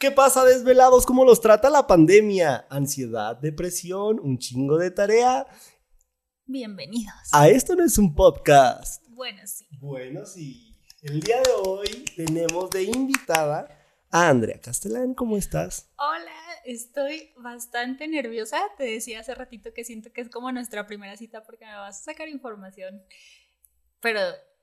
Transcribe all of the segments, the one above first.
¿Qué pasa, desvelados? ¿Cómo los trata la pandemia? Ansiedad, depresión, un chingo de tarea. Bienvenidos. A esto no es un podcast. Bueno, sí. Bueno, sí. El día de hoy tenemos de invitada a Andrea Castellán. ¿Cómo estás? Hola, estoy bastante nerviosa. Te decía hace ratito que siento que es como nuestra primera cita porque me vas a sacar información. Pero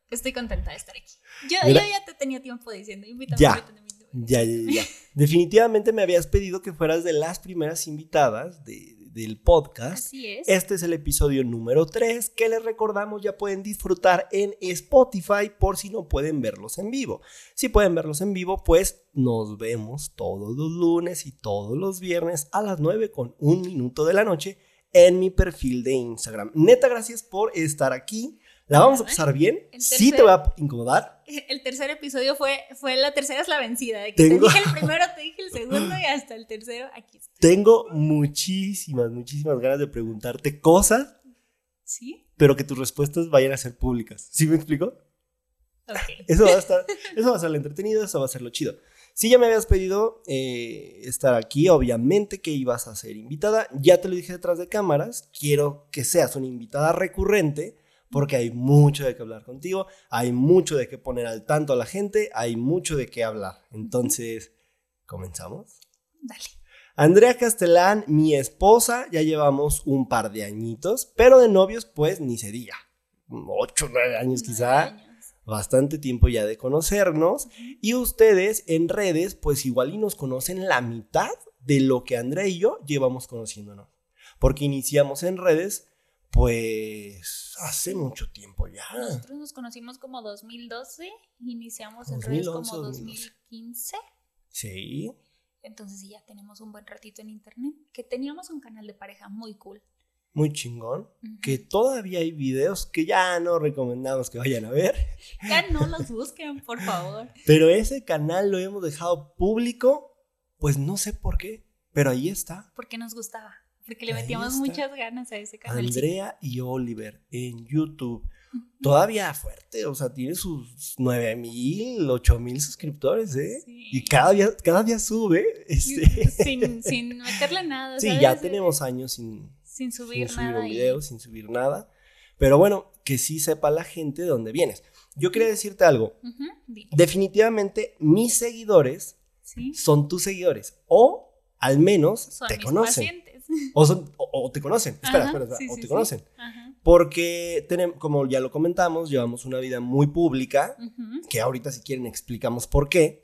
estoy contenta de estar aquí. Yo, yo ya te tenía tiempo diciendo, invítame. Ya. invítame, invítame. Ya, ya, ya. Definitivamente me habías pedido que fueras de las primeras invitadas de- del podcast. Así es. Este es el episodio número 3 que les recordamos ya pueden disfrutar en Spotify por si no pueden verlos en vivo. Si pueden verlos en vivo, pues nos vemos todos los lunes y todos los viernes a las 9 con un minuto de la noche en mi perfil de Instagram. Neta, gracias por estar aquí. La vamos a pasar bien. El Sí te tercer- va a incomodar. El tercer episodio fue, fue la tercera es la vencida. De que Tengo- te dije el primero, te dije el segundo y hasta el tercero aquí está. Tengo muchísimas, muchísimas ganas de preguntarte cosas, ¿Sí? pero que tus respuestas vayan a ser públicas. ¿Sí me explico? Ok. Eso va a estar, eso va a ser lo entretenido, eso va a ser lo chido. Si ya me habías pedido eh, estar aquí, obviamente que ibas a ser invitada. Ya te lo dije detrás de cámaras. Quiero que seas una invitada recurrente porque hay mucho de qué hablar contigo, hay mucho de qué poner al tanto a la gente, hay mucho de qué hablar. Entonces, ¿comenzamos? Dale. Andrea Castellán, mi esposa, ya llevamos un par de añitos, pero de novios, pues ni se diga. Ocho, nueve años quizá Nueve años. bastante tiempo ya de conocernos y ustedes en redes pues igual y nos conocen la mitad de lo que Andrea y yo llevamos conociéndonos. Porque iniciamos en redes pues hace mucho tiempo ya. Nosotros nos conocimos como 2012, iniciamos en 2011, redes como 2012. 2015. Sí. Entonces ya tenemos un buen ratito en internet. Que teníamos un canal de pareja muy cool. Muy chingón. Que todavía hay videos que ya no recomendamos que vayan a ver. Ya no los busquen, por favor. Pero ese canal lo hemos dejado público. Pues no sé por qué. Pero ahí está. Porque nos gustaba. Porque le Ahí metíamos está. muchas ganas a ese canal. Andrea y Oliver en YouTube. Todavía fuerte, o sea, tiene sus 9 mil, 8 mil suscriptores, ¿eh? Sí. Y cada día, cada día sube. Este. Sin, sin meterle nada. Sí, ¿sabes? ya tenemos años sin, Sin sin subir subir nada. un y- video, sin subir nada. Pero bueno, que sí sepa la gente de dónde vienes. Yo quería decirte algo. Definitivamente mis seguidores Sí. son tus seguidores. O al menos Son te conocen. pacientes. O, son- o- o te conocen. Espera, Ajá, espera, espera. sí, o sí, te sí. conocen. Ajá. Porque tenemos, como ya lo comentamos, llevamos una vida muy pública, Ujú. que ahorita si quieren explicamos por qué.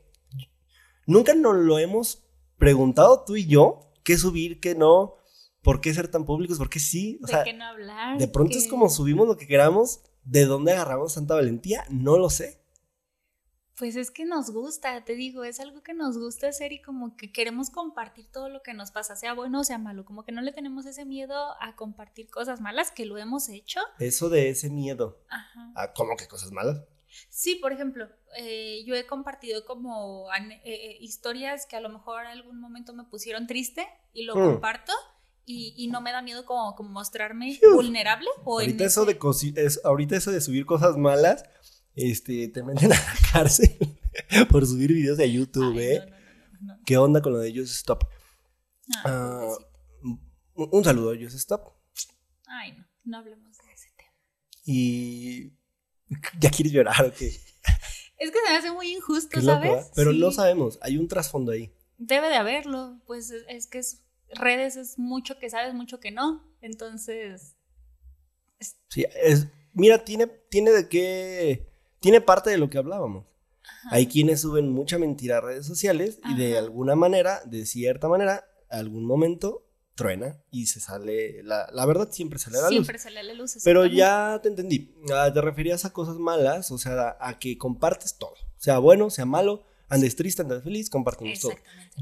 Nunca nos lo hemos preguntado tú y yo, qué subir, qué no, por qué ser tan públicos, por qué sí. O ¿De sea, qué no hablar? de pronto es que- como subimos lo que queramos, ¿de dónde agarramos tanta valentía? No lo sé. Pues es que nos gusta, te digo, es algo que nos gusta hacer y como que queremos compartir todo lo que nos pasa, sea bueno o sea malo, como que no le tenemos ese miedo a compartir cosas malas que lo hemos hecho. Eso de ese miedo. Ajá. ¿A cómo que cosas malas? Sí, por ejemplo, eh, yo he compartido como eh, eh, historias que a lo mejor en algún momento me pusieron triste y lo Mm. comparto y, y no me da miedo como, como mostrarme vulnerable o en Ahorita eso, ese- de es, ahorita eso de subir cosas malas, este, te meten a la cárcel por subir videos de YouTube, Ay, ¿eh? no, no, no. ¿Qué onda con lo de Just Stop? Ah, pobrecito. Un, un saludo a Just Stop. Ay, no, no hablemos de ese tema. Y ya quieres llorar, ¿o qué? Es que se me hace muy injusto, loco, ¿sabes? ¿eh? Pero Sí. no sabemos, hay un trasfondo ahí. Debe de haberlo, pues es, es que es, redes es mucho que sabes, mucho que no. Entonces, Sí, es, mira, tiene, tiene de qué, tiene parte de lo que hablábamos. Hay quienes suben mucha mentira a redes sociales y de alguna manera, de cierta manera, algún momento truena y se sale, la, la verdad siempre sale a la luz. siempre sale a la luz. Pero ya te entendí. Ah, Te referías a cosas malas, o sea, a que compartes todo. Sea bueno, sea malo, andes triste, andes feliz, compartimos todo.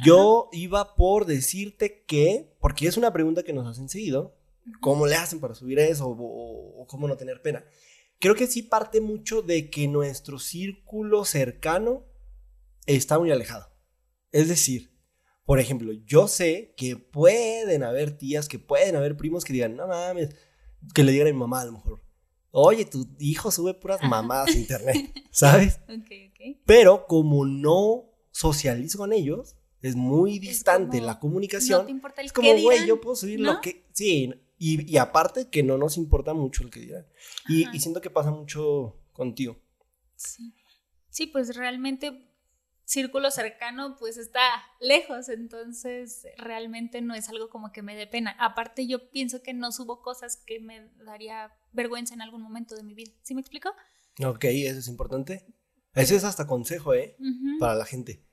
Yo iba por decirte que, porque es una pregunta que nos hacen seguido, ¿cómo le hacen para subir eso o, o- o cómo no tener pena? Creo que sí parte mucho de que nuestro círculo cercano está muy alejado. Es decir, por ejemplo, yo sé que pueden haber tías, que pueden haber primos que digan, no mames, que le digan a mi mamá a lo mejor, oye, tu hijo sube puras mamadas a internet, ¿sabes? Ok, ok. Pero como no socializo con ellos, es muy distante como, la comunicación. No te importa el es como, güey, yo puedo subir ¿no? lo que. Sí, y, y aparte que no nos importa mucho el que dirán. Y, y siento que pasa mucho contigo. Sí. Sí, pues realmente círculo cercano pues está lejos, entonces realmente no es algo como que me dé pena. Aparte yo pienso que no subo cosas que me daría vergüenza en algún momento de mi vida. ¿Sí me explico? Ok, eso es importante. Ese es hasta consejo, ¿eh? Ujú. Para la gente.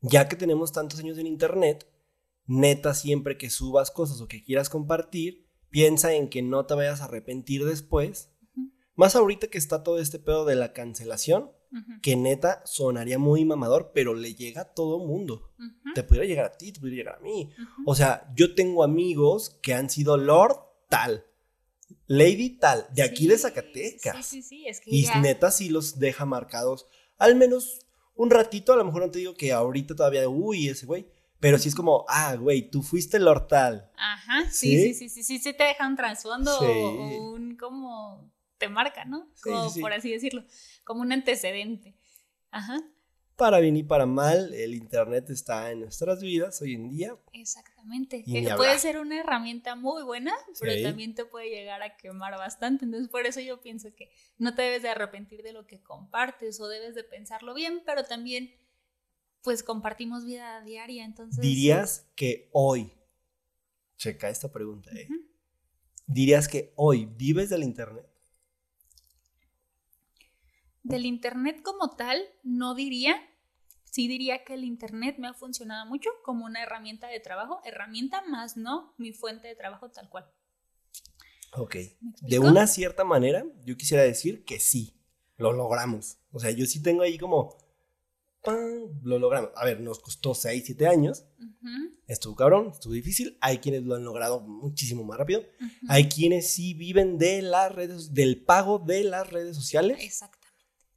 Ya que tenemos tantos años en internet, neta, siempre que subas cosas o que quieras compartir, piensa en que no te vayas a arrepentir después. Más ahorita que está todo este pedo de la cancelación, que neta sonaría muy mamador, pero le llega a todo mundo. Te pudiera llegar a ti, te pudiera llegar a mí. O sea, yo tengo amigos que han sido Lord tal, Lady tal, de aquí de Sí, Zacatecas. Sí, sí, sí, es que Y ya- neta sí los deja marcados. Al menos un ratito, a lo mejor no te digo que ahorita todavía, uy, ese güey. Pero sí es como, ah, güey, tú fuiste el hortal. Ajá, ¿Sí? sí, sí, sí, sí, sí, te deja un trasfondo Sí. o, un como te marca, ¿no? Como sí, sí. por así decirlo, como un antecedente. Ajá, Para bien y para mal, el internet está en nuestras vidas hoy en día. exactamente. Ni puede hablar. ser una herramienta muy buena, pero también te puede llegar a quemar bastante. Entonces, por eso yo pienso que no te debes de arrepentir de lo que compartes o debes de pensarlo bien, pero también, pues compartimos vida diaria, entonces. Dirías que hoy, checa esta pregunta, ¿eh? Dirías que hoy vives del internet. Del Internet como tal, no diría. Sí diría que el Internet me ha funcionado mucho como una herramienta de trabajo. Herramienta más no mi fuente de trabajo tal cual. Ok. ¿Me De una cierta manera, yo quisiera decir que sí, lo logramos. O sea, yo sí tengo ahí como, ¡pam! lo logramos. A ver, nos costó 6, 7 años. Estuvo cabrón, estuvo difícil. Hay quienes lo han logrado muchísimo más rápido. Hay quienes sí viven de las redes, del pago de las redes sociales. Exactamente.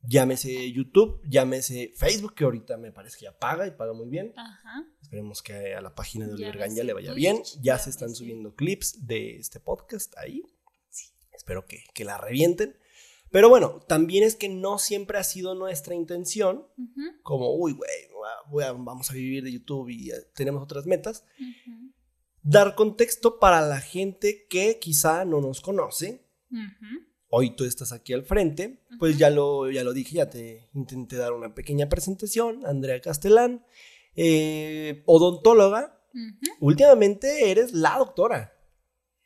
Llámese YouTube, llámese Facebook, que ahorita me parece que ya paga y paga muy bien. Ajá. Esperemos que a la página de Oliver Ganya le vaya bien. Ya se están subiendo clips de este podcast ahí. Sí. Espero que, que la revienten. Pero bueno, también es que no siempre ha sido nuestra intención, como, uy, güey, vamos a vivir de YouTube y eh, tenemos otras metas. Dar contexto para la gente que quizá no nos conoce. ujú. Hoy tú estás aquí al frente, pues ya lo, ya lo dije, ya te intenté dar una pequeña presentación. Andrea Castelán, eh, odontóloga, últimamente eres la doctora.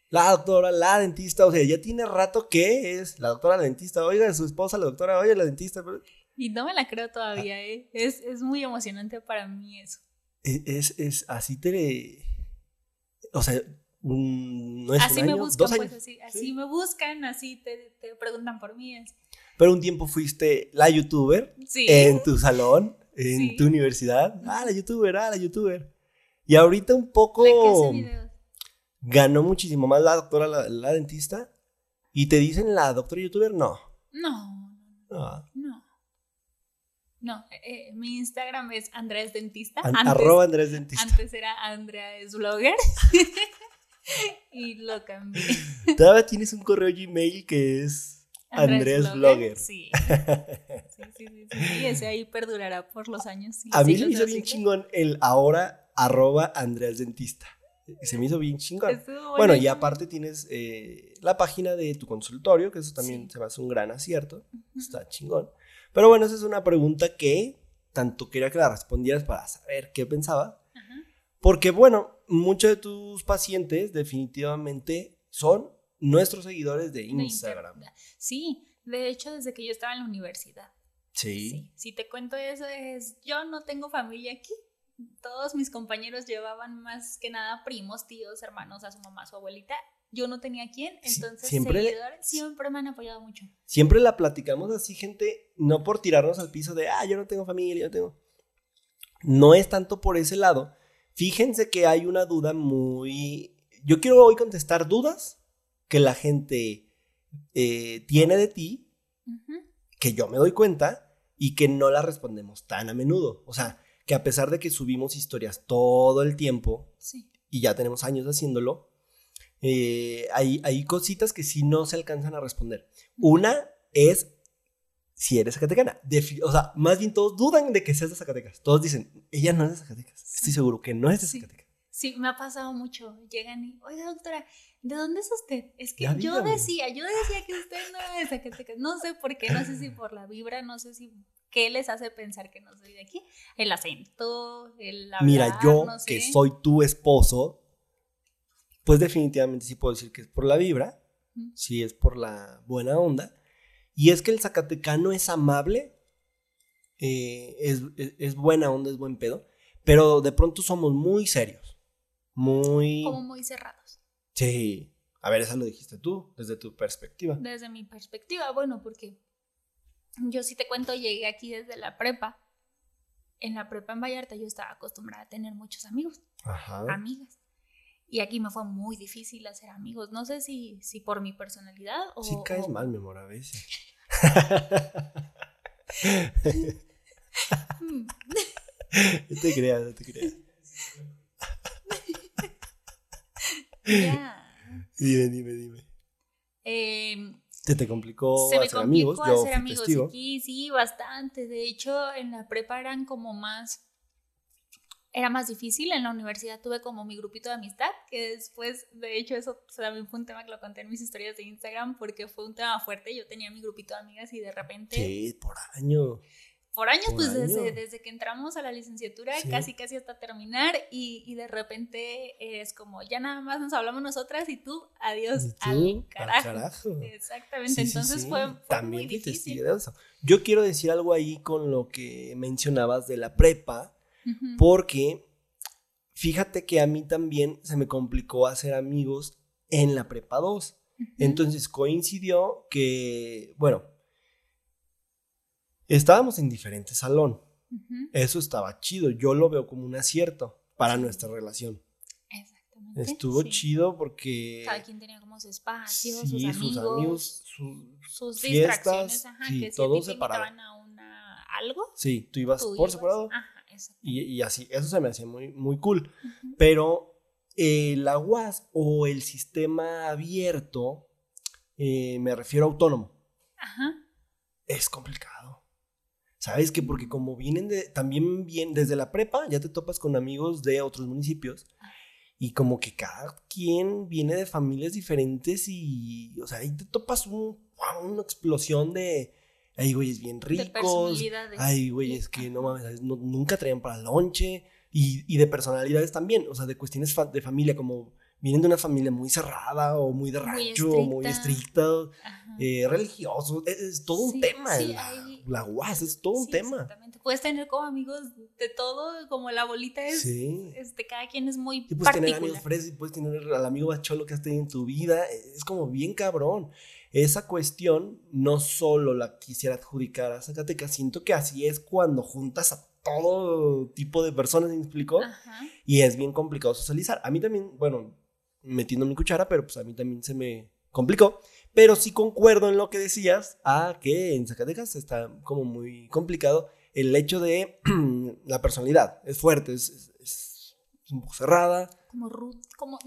La doctora, la dentista, o sea, ya tiene rato que es la doctora la dentista. Oiga, su esposa la doctora, oye, la dentista. pero Y no me la creo todavía, ¿eh? Es, es muy emocionante para mí eso. Es, es, es- así te... O sea, un- no es así un me año, buscan, dos pues así, así Sí. me buscan, así te, te preguntan por mí. Pero un tiempo fuiste la youtuber Sí. en tu salón, en Sí. tu universidad. Ah, la youtuber, ah, la youtuber. Y ahorita un poco hace videos. Ganó muchísimo más la doctora, la, la dentista. Y te dicen la doctora youtuber, no. No, no. no. No, eh, mi Instagram es Andrés Dentista. An- antes, arroba Andrés Dentista. antes era Andrea es blogger. y lo cambié. Todavía tienes un correo Gmail que es Andrés Blogger. Sí. Sí, sí, sí, sí, sí, Ese ahí perdurará por los años. sí, A mí se me hizo bien chingón el ahora arroba Andrés Dentista. Se me hizo bien chingón. Bueno, y aparte tienes eh, la página de tu consultorio, que eso también Sí. se me hace un gran acierto. Está chingón. Pero bueno, esa es una pregunta que tanto quería que la respondieras para saber qué pensaba. Porque bueno, muchos de tus pacientes definitivamente son nuestros seguidores de De Instagram. Sí, de hecho, desde que yo estaba en la universidad. Sí. Sí, si te cuento eso es, yo no tengo familia aquí. Todos mis compañeros llevaban más que nada primos, tíos, hermanos, a su mamá, a su abuelita. Yo no tenía quién, entonces siempre seguidores siempre me han apoyado mucho. Siempre la platicamos así, gente, no por tirarnos al piso de, ah, yo no tengo familia, yo tengo... No es tanto por ese lado. Fíjense que hay una duda muy... Yo quiero hoy contestar dudas que la gente eh, tiene de ti, que yo me doy cuenta y que no las respondemos tan a menudo. O sea, que a pesar de que subimos historias todo el tiempo Sí. y ya tenemos años haciéndolo, eh, hay, hay cositas que sí no se alcanzan a responder. Una es si eres zacatecana. o sea, más bien todos dudan de que seas de Zacatecas. Todos dicen, ella no es de Zacatecas. Estoy seguro que no es de Zacatecas. Sí, me ha pasado mucho. Llegan y, oiga, doctora, ¿de dónde es usted? Es que yo decía, yo decía que usted no era de Zacatecas. No sé por qué, no sé si por la vibra, no sé si qué les hace pensar que no soy de aquí. El acento, el hablar, Mira, yo que soy tu esposo, pues definitivamente sí puedo decir que es por la vibra, sí es por la buena onda. Y es que el zacatecano es amable, eh, es, es buena onda, es buen pedo, pero de pronto somos muy serios. Muy. Como muy cerrados. Sí. A ver, eso lo dijiste tú, desde tu perspectiva. Desde mi perspectiva, bueno, porque yo sí te cuento, llegué aquí desde la prepa. En la prepa en Vallarta yo estaba acostumbrada a tener muchos amigos, Ajá. amigas. Y aquí me fue muy difícil hacer amigos. No sé si, si por mi personalidad o... Sí caes mal, mi amor, a veces. no te creas, no te creas. Dime, dime, dime. Eh, ¿Se te complicó se me hacer amigos? hacer amigos aquí, sí, bastante. De hecho, en la prepa eran como más. Era más difícil. En la universidad tuve como mi grupito de amistad, que después, de hecho, eso también fue un tema que lo conté en mis historias de Instagram, porque fue un tema fuerte. Yo tenía mi grupito de amigas y de repente. Sí, por año por años, pues Desde, desde, que entramos a la licenciatura, casi casi hasta terminar, y, y, de repente es como, ya nada más nos hablamos nosotras y tú, adiós al carajo. Exactamente, entonces fue, También muy difícil. De eso. Yo quiero decir algo ahí con lo que mencionabas de la prepa, porque fíjate que a mí también se me complicó hacer amigos en la prepa 2. Entonces coincidió que, bueno, Estábamos en diferente salón. Eso estaba chido. Yo lo veo como un acierto para nuestra relación. Exactamente. Estuvo chido porque. Cada quien tenía como su espacio, sus amigos. sus distracciones, ajá, que si todos a una, algo. Sí, tú ibas por separado. Ajá, y, y, así, eso se me hacía muy, muy cool. Pero eh, la UAS o el sistema abierto, eh, me refiero a autónomo, Ajá. es complicado. ¿Sabes? Que porque como vienen de, también bien desde la prepa, ya te topas con amigos de otros municipios. Y como que cada quien viene de familias diferentes y, o sea, ahí te topas un, una explosión de, hay güeyes bien ricos, hay güeyes que no mames, nunca traían para lonche y, y, de personalidades también, o sea, de cuestiones de familia como vienen de una familia muy cerrada o muy de rancho, muy estricta, eh, religioso, es, todo un tema. La, UAS es todo un tema. Exactamente. Puedes tener como amigos de todo, como la bolita es, este, cada quien es muy y puedes tener amigos frescos, puedes tener al amigo bacholo que has tenido en tu vida, es como bien cabrón. Esa cuestión no solo la quisiera adjudicar a Zacatecas, siento que así es cuando juntas a todo tipo de personas, ¿me explicó? Y es bien complicado socializar. A mí también, bueno, metiendo mi cuchara, pero pues a mí también se me complicó. Pero sí concuerdo en lo que decías, a que en Zacatecas está como muy complicado el hecho de la personalidad. Es fuerte, es, es, un poco cerrada. Como, como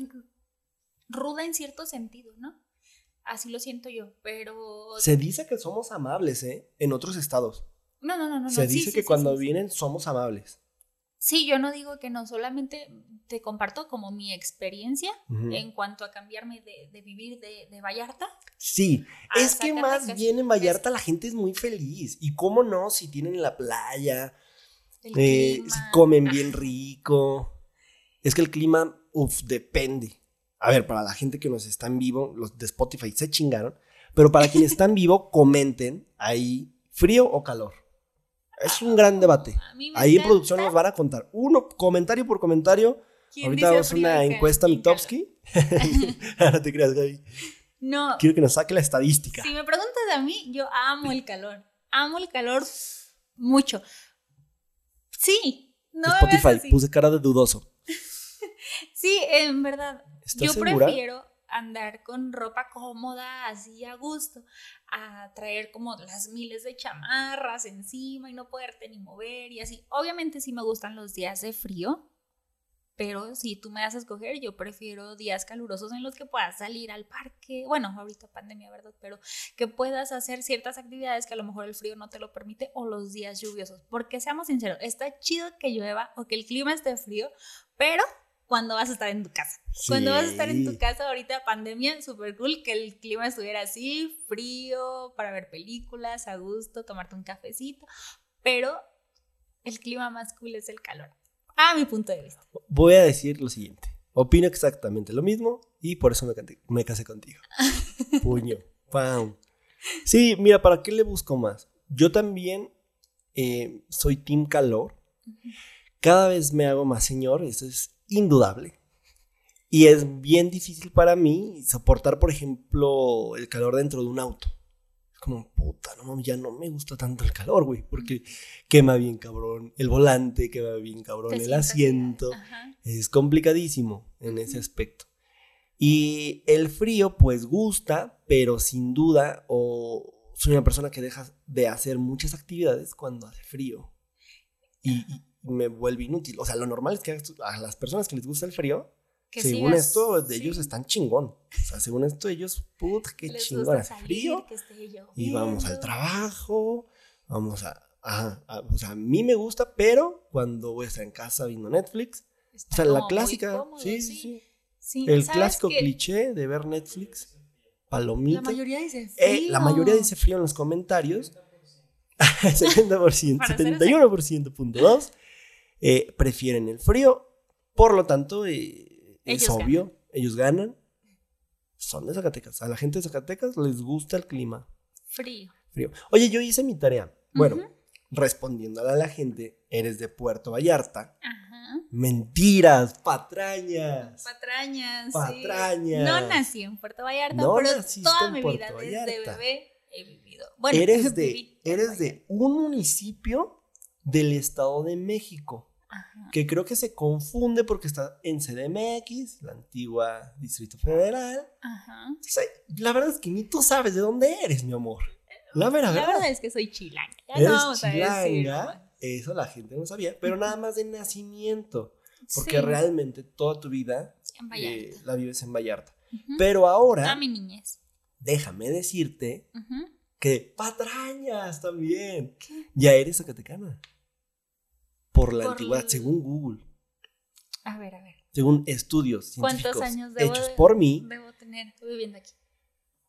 ruda en cierto sentido, ¿no? Así lo siento yo, pero... Se dice que somos amables, ¿eh? En otros estados. No, no, no, no. Se dice que cuando vienen somos amables. Sí, yo no digo que no, solamente te comparto como mi experiencia en cuanto a cambiarme de, vivir de, Vallarta. Sí, es que más bien en Vallarta la gente es muy feliz. Y cómo no, si tienen la playa, eh, si comen bien rico. Es que el clima, uff, depende. A ver, para la gente que nos está en vivo, los de Spotify se chingaron. Pero para quienes están en vivo, comenten ahí frío o calor. Es un gran debate. Ahí en producción nos van a contar. Uno, comentario por comentario. Ahorita vamos a una encuesta Mitowski. Ahora te creas, Gaby. No. Quiero que nos saque la estadística. Si me preguntas a mí, yo amo el calor. Amo el calor mucho. Sí. No Spotify, puse cara de dudoso. sí, en verdad. yo prefiero andar con ropa cómoda, así a gusto, a traer como las miles de chamarras encima y no poderte ni mover y así. Obviamente sí me gustan los días de frío, Pero si tú me das a escoger, yo prefiero días calurosos en los que puedas salir al parque. Bueno, ahorita pandemia, ¿verdad? Pero que puedas hacer ciertas actividades que a lo mejor el frío no te lo permite o los días lluviosos. Porque seamos sinceros, está chido que llueva o que el clima esté frío, pero cuando vas a estar en tu casa. Cuando vas a estar en tu casa ahorita, pandemia, súper cool que el clima estuviera así, frío, para ver películas, a gusto, tomarte un cafecito, pero el clima más cool es el calor. A mi punto de vista. Voy a decir lo siguiente. Opino exactamente lo mismo y por eso me, casé contigo. Puño. ¡Pam! Sí, mira, ¿para qué le busco más? Yo también eh, soy team calor. Cada vez me hago más señor, eso es indudable. Y es bien difícil para mí soportar, por ejemplo, el calor dentro de un auto. Es como, puta, no, ya no me gusta tanto el calor, güey, porque quema bien cabrón el volante, quema bien cabrón el asiento. Es complicadísimo en ese aspecto. Y el frío, pues gusta, pero sin duda, o soy una persona que deja de hacer muchas actividades cuando hace frío. y, me vuelve inútil. O sea, lo normal es que a las personas que les gusta el frío, según esto, de ellos están chingón. O sea, según esto, ellos, puta, qué chingón hace frío. y vamos al trabajo, vamos a, O sea, a mí me gusta, pero cuando voy a estar en casa viendo Netflix, o sea, la clásica, sí, sí, sí. el clásico cliché de ver Netflix, palomita. La mayoría dice eh, frío. la mayoría dice frío en los comentarios. 70%, 71%, punto 2 eh, prefieren el frío, por lo tanto, eh, es obvio, ellos ganan. Son de Zacatecas. A la gente de Zacatecas les gusta el clima. Frío. Frío. Oye, yo hice mi tarea. Bueno, respondiendo a la gente, eres de Puerto Vallarta. Ajá. Mentiras, patrañas. Patrañas. Patrañas. No nací en Puerto Vallarta, pero toda mi vida desde bebé he vivido. Bueno, eres de, eres de un municipio del Estado de México que creo que se confunde porque está en CDMX, la antigua Distrito Federal. Ajá. la verdad es que ni tú sabes de dónde eres, mi amor. La, verdad, la verdad es que soy chilanga. Ya no vamos chilanga, Eso la gente no sabía, pero nada más de nacimiento. Porque realmente toda tu vida eh, la vives en Vallarta. Pero ahora. A mi niñez. Déjame decirte que patrañas también. Ya eres zacatecana por la antigüedad, según Google. A ver, a ver. Según estudios ¿Cuántos años debo hechos por mí. Debo tener viviendo aquí.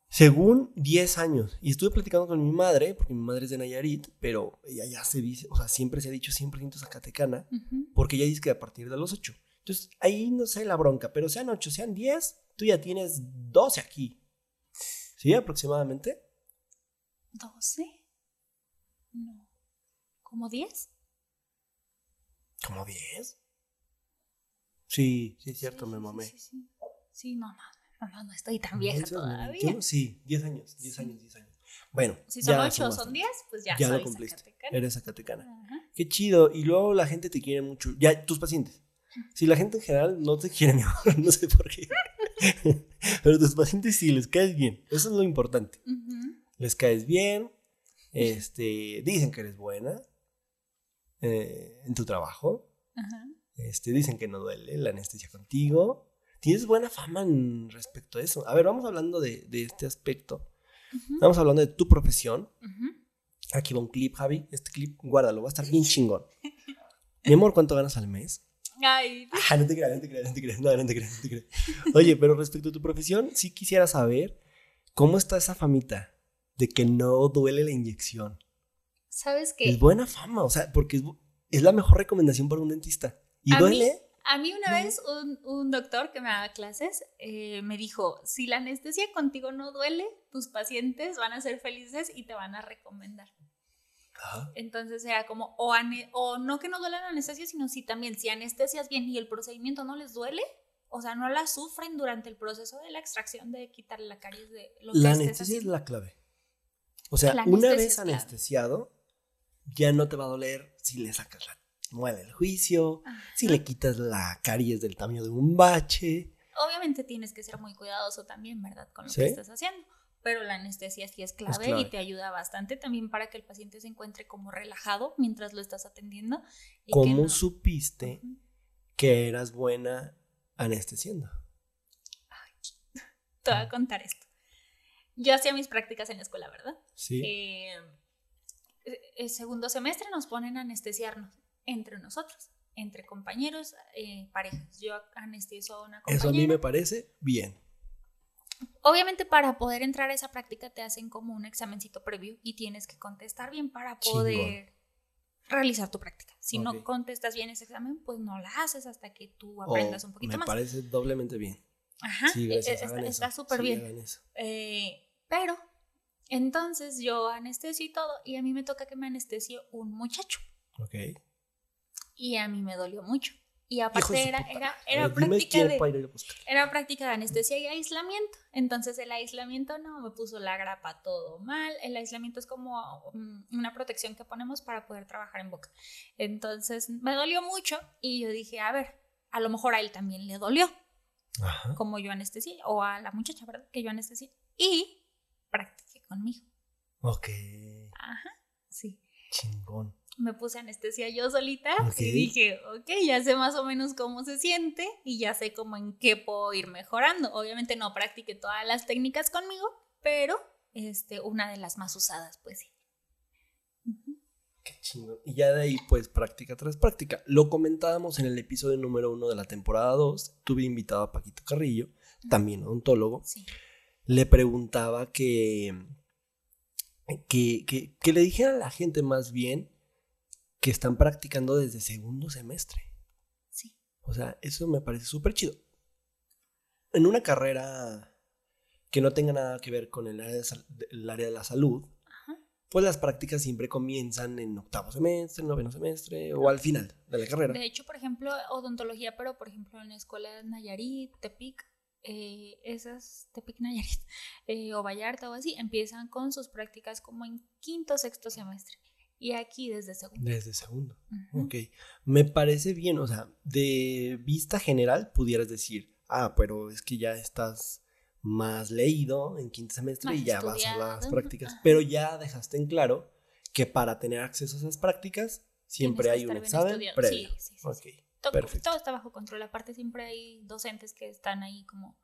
Según 10 años. Y estuve platicando con mi madre, porque mi madre es de Nayarit, pero ella ya se dice, o sea, siempre se ha dicho 100% zacatecana, porque ella dice que a partir de los 8. Entonces, ahí no sé la bronca, pero sean 8, sean 10, tú ya tienes 12 aquí. ¿Sí? Aproximadamente. ¿12? No. ¿Como 10? ¿Como 10? Sí, sí, es cierto, me mamé. Sí, sí, sí. no, no, no, no, estoy tan vieja todavía. sí, 10 años, 10 años, 10 años. Bueno. Si son 8 o son 10, pues ya, ya soy lo cumpliste. Zacatecana. Eres zacatecana. Qué chido. Y luego la gente te quiere mucho. Ya, tus pacientes. Si la gente en general no te quiere, mi amor, no sé por qué. Pero tus pacientes sí les caes bien. Eso es lo importante. Les caes bien. Este, dicen que eres buena. Eh, en tu trabajo. Este, dicen que no duele la anestesia contigo. Tienes buena fama en respecto a eso. A ver, vamos hablando de, este aspecto. Estamos hablando de tu profesión. Aquí va un clip, Javi. Este clip, guárdalo, va a estar bien chingón. Mi amor, ¿cuánto ganas al mes? Ay. Ah, no te creas, no te creas, no te creas, no, no te creas, no te creas. Oye, pero respecto a tu profesión, sí quisiera saber cómo está esa famita de que no duele la inyección. ¿Sabes qué? Es buena fama, o sea, porque es, la mejor recomendación para un dentista. ¿Y duele? a mí una vez un, doctor que me daba clases eh, me dijo, si la anestesia contigo no duele, tus pacientes van a ser felices y te van a recomendar. Entonces era como, o, o no que no duele la anestesia, sino si también, si anestesias bien y el procedimiento no les duele, o sea, no la sufren durante el proceso de la extracción de quitarle la caries de lo La anestesia es la clave. O sea, una vez anestesiado, ya no te va a doler si le sacas la muela del juicio, si le quitas la caries del tamaño de un bache. Obviamente tienes que ser muy cuidadoso también, ¿verdad? Con lo que estás haciendo. Pero la anestesia sí es clave, y te ayuda bastante también para que el paciente se encuentre como relajado mientras lo estás atendiendo. ¿Cómo supiste que eras buena anestesiando. Te voy a contar esto. Yo hacía mis prácticas en la escuela, ¿verdad? Sí. Eh, el segundo semestre nos ponen a anestesiarnos entre nosotros, entre compañeros, eh, parejas. Yo anestesio a una compañera. Eso a mí me parece bien. Obviamente para poder entrar a esa práctica te hacen como un examencito previo y tienes que contestar bien para poder realizar tu práctica. Si no contestas bien ese examen, pues no la haces hasta que tú aprendas un poquito más. Me parece doblemente bien. Ajá, e, e, está súper bien. Eh, pero, entonces yo anestesio y todo, y a mí me toca que me anestesie un muchacho. Ok. Y a mí me dolió mucho. Y aparte era, era, era, práctica de, era práctica de anestesia y aislamiento. Entonces el aislamiento no, me puso la grapa todo mal. El aislamiento es como mm, una protección que ponemos para poder trabajar en boca. Entonces me dolió mucho y yo dije, a ver, a lo mejor a él también le dolió. Como yo anestesia, o a la muchacha, ¿verdad? Que yo anestesia. Y practiqué conmigo. Ok. Ajá, sí. Chingón me puse anestesia yo solita y dije, ok, ya sé más o menos cómo se siente y ya sé cómo en qué puedo ir mejorando. Obviamente no practiqué todas las técnicas conmigo, pero este, una de las más usadas, pues sí. Qué chingón. Y ya de ahí, pues, práctica tras práctica. Lo comentábamos en el episodio número uno de la temporada 2. Tuve invitado a Paquito Carrillo, también odontólogo. Sí. Le preguntaba que, que, que, que le dijera a la gente más bien que están practicando desde segundo semestre. Sí. O sea, eso me parece súper chido. En una carrera que no tenga nada que ver con el área de, área de la salud, pues las prácticas siempre comienzan en octavo semestre, noveno semestre o al final de la carrera. De hecho, por ejemplo, odontología, pero por ejemplo en la escuela de Nayarit, Tepic, eh, esas Tepic Nayarit eh, o Vallarta o así, empiezan con sus prácticas como en quinto, sexto semestre. Y aquí desde segundo. Desde segundo. Ok. Me parece bien, o sea, de vista general pudieras decir, ah, pero es que ya estás más leído en quinto semestre y ya vas a las prácticas. Pero ya dejaste en claro que para tener acceso a esas prácticas siempre hay un examen previo. Sí, sí, sí. Okay. Todo, perfecto. todo está bajo control. Aparte siempre hay docentes que están ahí como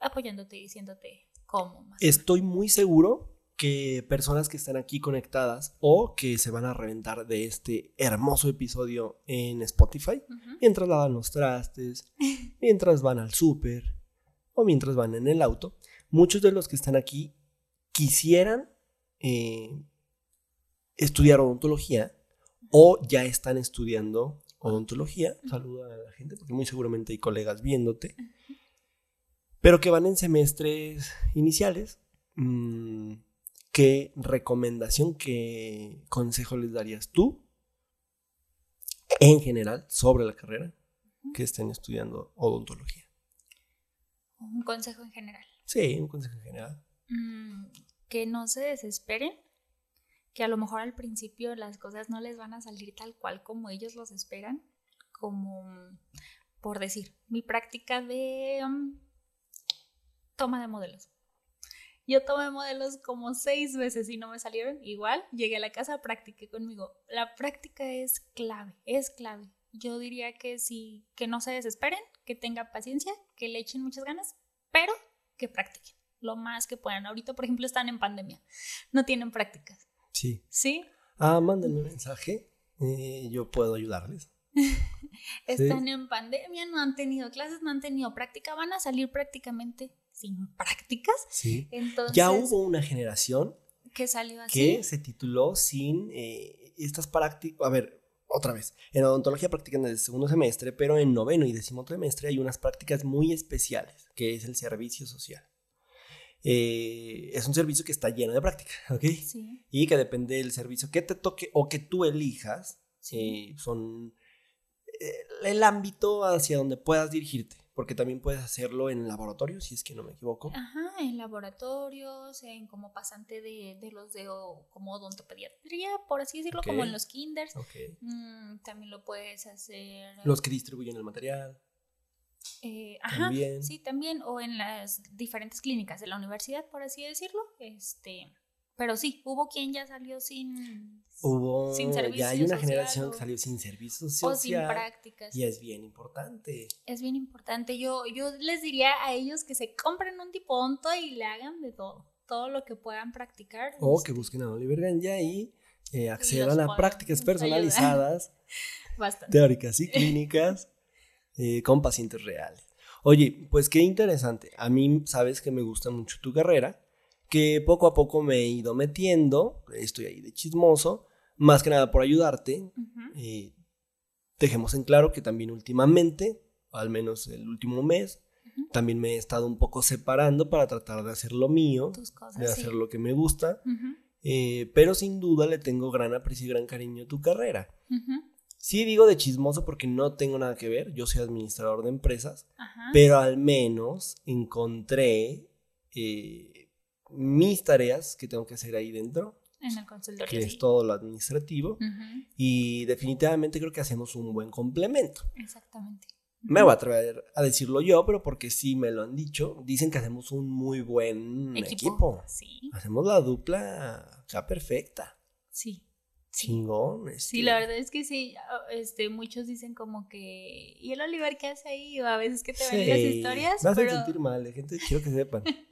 apoyándote y diciéndote cómo. Estoy muy seguro que personas que están aquí conectadas o que se van a reventar de este hermoso episodio en Spotify mientras lavan los trastes, mientras van al súper o mientras van en el auto. Muchos de los que están aquí quisieran eh, estudiar odontología o ya están estudiando odontología. Saluda a la gente porque muy seguramente hay colegas viéndote. Pero que van en semestres iniciales. Mm, ¿Qué recomendación, qué consejo les darías tú en general sobre la carrera que estén estudiando odontología? Un consejo en general. Sí, un consejo en general. Mm, que no se desesperen, que a lo mejor al principio las cosas no les van a salir tal cual como ellos los esperan, como por decir, mi práctica de um, toma de modelos. Yo tomé modelos como seis veces y no me salieron. Igual, llegué a la casa, practiqué conmigo. La práctica es clave, es clave. Yo diría que sí, que no se desesperen, que tengan paciencia, que le echen muchas ganas, pero que practiquen lo más que puedan. Ahorita, por ejemplo, están en pandemia, no tienen prácticas. Sí. ¿Sí? Ah, mándenme un mensaje, yo puedo ayudarles. están en pandemia, no han tenido clases, no han tenido práctica, van a salir prácticamente sin prácticas. Sí. ya hubo una generación que salió así. Que se tituló sin eh, estas prácticas. A ver, otra vez. En odontología practican desde el segundo semestre, pero en noveno y décimo trimestre hay unas prácticas muy especiales, que es el servicio social. Eh, es un servicio que está lleno de práctica, ¿ok? Sí. Y que depende del servicio que te toque o que tú elijas, sí. son el ámbito hacia donde puedas dirigirte porque también puedes hacerlo en laboratorios, si es que no me equivoco. Ajá, en laboratorios, en como pasante de, de los de como odontopediatría, por así decirlo, como en los kinders. Mm, también lo puedes hacer. Los que distribuyen el material. Eh, ajá, sí, también, o en las diferentes clínicas de la universidad, por así decirlo. Este, pero sí, hubo quien ya salió sin, Hubo, sin servicio ya hay una social generación o- que salió sin servicio o sin social prácticas. y es bien importante. Es bien importante. Yo, yo les diría a ellos que se compren un tiponto y le hagan de todo. Todo lo que puedan practicar. O que este, busquen a Oliver Ganja y eh, accedan a prácticas personalizadas, Bastante. teóricas y clínicas eh, con pacientes reales. Oye, pues qué interesante. A mí sabes que me gusta mucho tu carrera, que poco a poco me he ido metiendo, estoy ahí de chismoso, más que nada por ayudarte. Eh, dejemos en claro que también últimamente, al menos el último mes, también me he estado un poco separando para tratar de hacer lo mío, cosas. de sí. hacer lo que me gusta. Eh, pero sin duda le tengo gran aprecio y gran cariño a tu carrera. Sí digo de chismoso porque no tengo nada que ver, yo soy administrador de empresas, Ajá. pero al menos encontré eh, mis tareas que tengo que hacer ahí dentro, en el consultorio. que sí. es todo lo administrativo, y definitivamente creo que hacemos un buen complemento. Exactamente. Me voy a atrever a decirlo yo, pero porque sí me lo han dicho, dicen que hacemos un muy buen equipo. Sí, Hacemos la dupla acá perfecta. sí. Sí. Chingón. Sí, este. la verdad es que sí, ah, este, muchos dicen como que, ¿y el Oliver qué hace ahí? O a veces que te ven las Sí, historias, Me hacen pero, sentir mal, gente, quiero que sepan.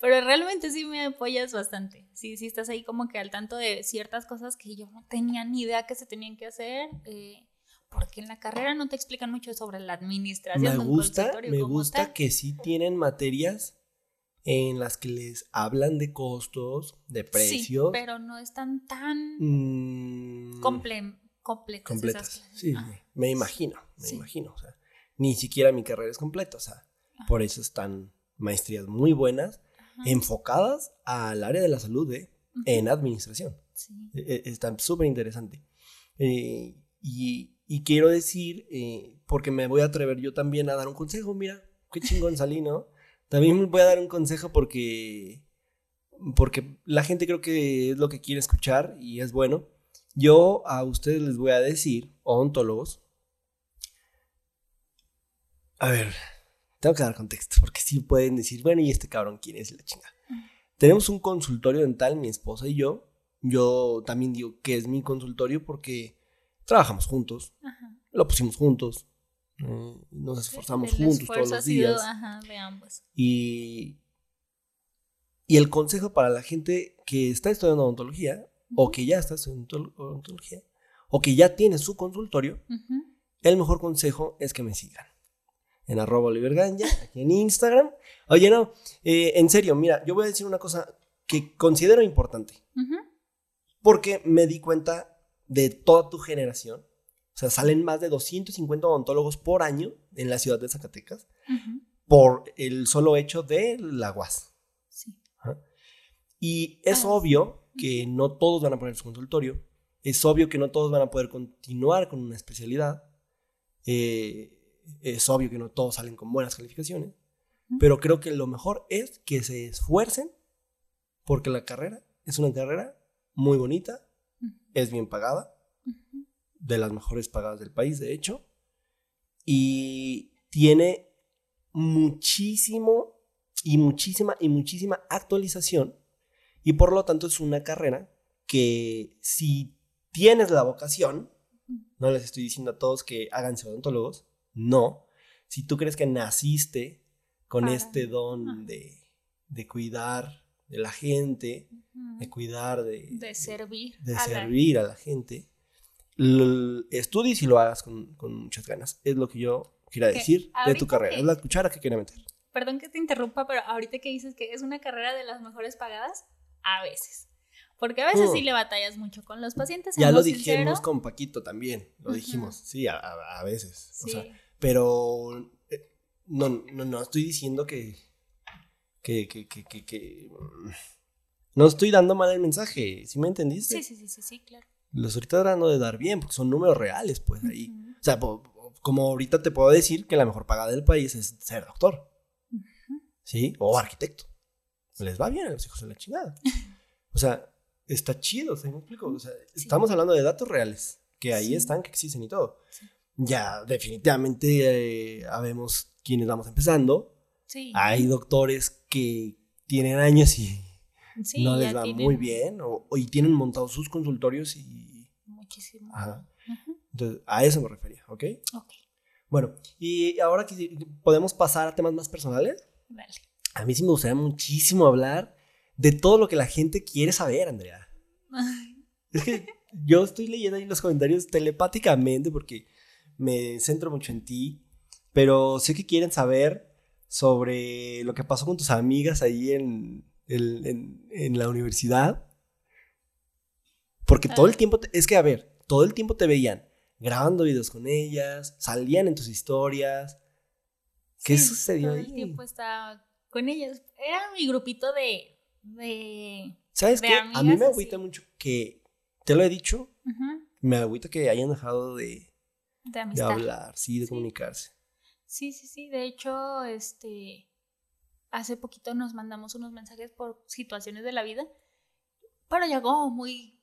pero realmente sí me apoyas bastante. Sí, sí estás ahí como que al tanto de ciertas cosas que yo no tenía ni idea que se tenían que hacer, eh, porque en la carrera no te explican mucho sobre la administración Me gusta, me gusta tal. que sí tienen materias en las que les hablan de costos, de Sí, precios. pero no están tan mm, comple- completas, esas completas. clases. Sí, Ah, me imagino, me Sí. imagino. O sea, ni siquiera mi carrera es completa. O sea, Ajá. por eso están maestrías muy buenas, ajá, enfocadas al área de la salud ¿eh? en administración. sí. Eh, eh, Está súper interesante. Eh, y, y quiero decir, eh, porque me voy a atrever yo también a dar un consejo, mira, qué chingón salí, ¿no? También voy a dar un consejo porque, porque la gente creo que es lo que quiere escuchar y es bueno. Yo a ustedes les voy a decir, odontólogos, a ver, tengo que dar contexto, porque sí pueden decir, bueno, ¿y este cabrón quién es la chingada? Tenemos un consultorio dental, mi esposa y yo. Yo también digo que es mi consultorio porque trabajamos juntos, Ajá. lo pusimos juntos, eh, nos esforzamos El juntos todos los sido, días. ajá, de ambos. Y, y el consejo para la gente que está estudiando odontología, o que ya está estudiando odontología, o que ya tiene su consultorio, el mejor consejo es que me sigan. En arroba Oliver Ganja, aquí en Instagram. Oye, no, eh, en serio, mira, yo voy a decir una cosa que considero importante. Porque me di cuenta de toda tu generación. O sea, salen más de 250 odontólogos por año en la ciudad de Zacatecas por el solo hecho de la UAS. Sí. Y es Ah, obvio que no todos van a poner su consultorio. Es obvio que no todos van a poder continuar con una especialidad. Eh, es obvio que no todos salen con buenas calificaciones. Pero creo que lo mejor es que se esfuercen porque la carrera es una carrera muy bonita, es bien pagada. De las mejores pagadas del país, de hecho, y tiene muchísimo y muchísima y muchísima actualización, y por lo tanto es una carrera que si tienes la vocación, no les estoy diciendo a todos que háganse odontólogos, no, si tú crees que naciste con Para. este don de, de cuidar de la gente, de cuidar de, de servir. de a la- servir a la gente, estudies y lo hagas con, con muchas ganas. Es lo que yo quería Que decir de tu carrera. que- Es la cuchara que quería meter. Perdón que te interrumpa, pero ahorita que dices que es una carrera de las mejores pagadas, a veces. Porque a veces Mm. sí le batallas mucho con los pacientes. Ya lo dijimos con Paquito también. Lo dijimos, sí, a, veces. O sea, pero eh, no, no, no estoy diciendo que. que, que, que, que- mm, no estoy dando mal el mensaje. ¿Sí me entendiste? sí, sí, sí, sí, sí, claro. Los estoy tratando de dar bien, porque son números reales, pues ahí. Ujú. O sea, como ahorita te puedo decir que la mejor pagada del país es ser doctor. ¿Sí? O arquitecto. Les va bien a los hijos de la chingada. O sea, está chido, ¿sí me explico? O sea, Sí. estamos hablando de datos reales, que ahí Sí. están, que existen y todo. Sí. Ya, definitivamente, eh, habemos quienes vamos empezando. Sí. Hay doctores que tienen años y no les va muy bien o, y tienen montados sus consultorios y... Muchísimo. Ajá. Entonces, a eso me refería, ¿ok? Ok. Bueno, y ahora que podemos pasar a temas más personales. Vale. A mí sí me gustaría muchísimo hablar de todo lo que la gente quiere saber, Andrea. Es que yo estoy leyendo ahí los comentarios telepáticamente porque me centro mucho en ti, pero sé que quieren saber sobre lo que pasó con tus amigas ahí en, en, la universidad. Porque todo el ah. tiempo, es que a ver, todo el tiempo te veían grabando videos con ellas, salían en tus historias. ¿Qué sucedió todo el tiempo estaba con ellas. Era mi grupito de. de ¿Sabes qué? A mí me agüita mucho que. Te lo he dicho. Me agüita que hayan dejado de. De, hablar, sí, de comunicarse. Sí, sí, sí. De hecho, este. Hace poquito nos mandamos unos mensajes por situaciones de la vida. Pero llegó muy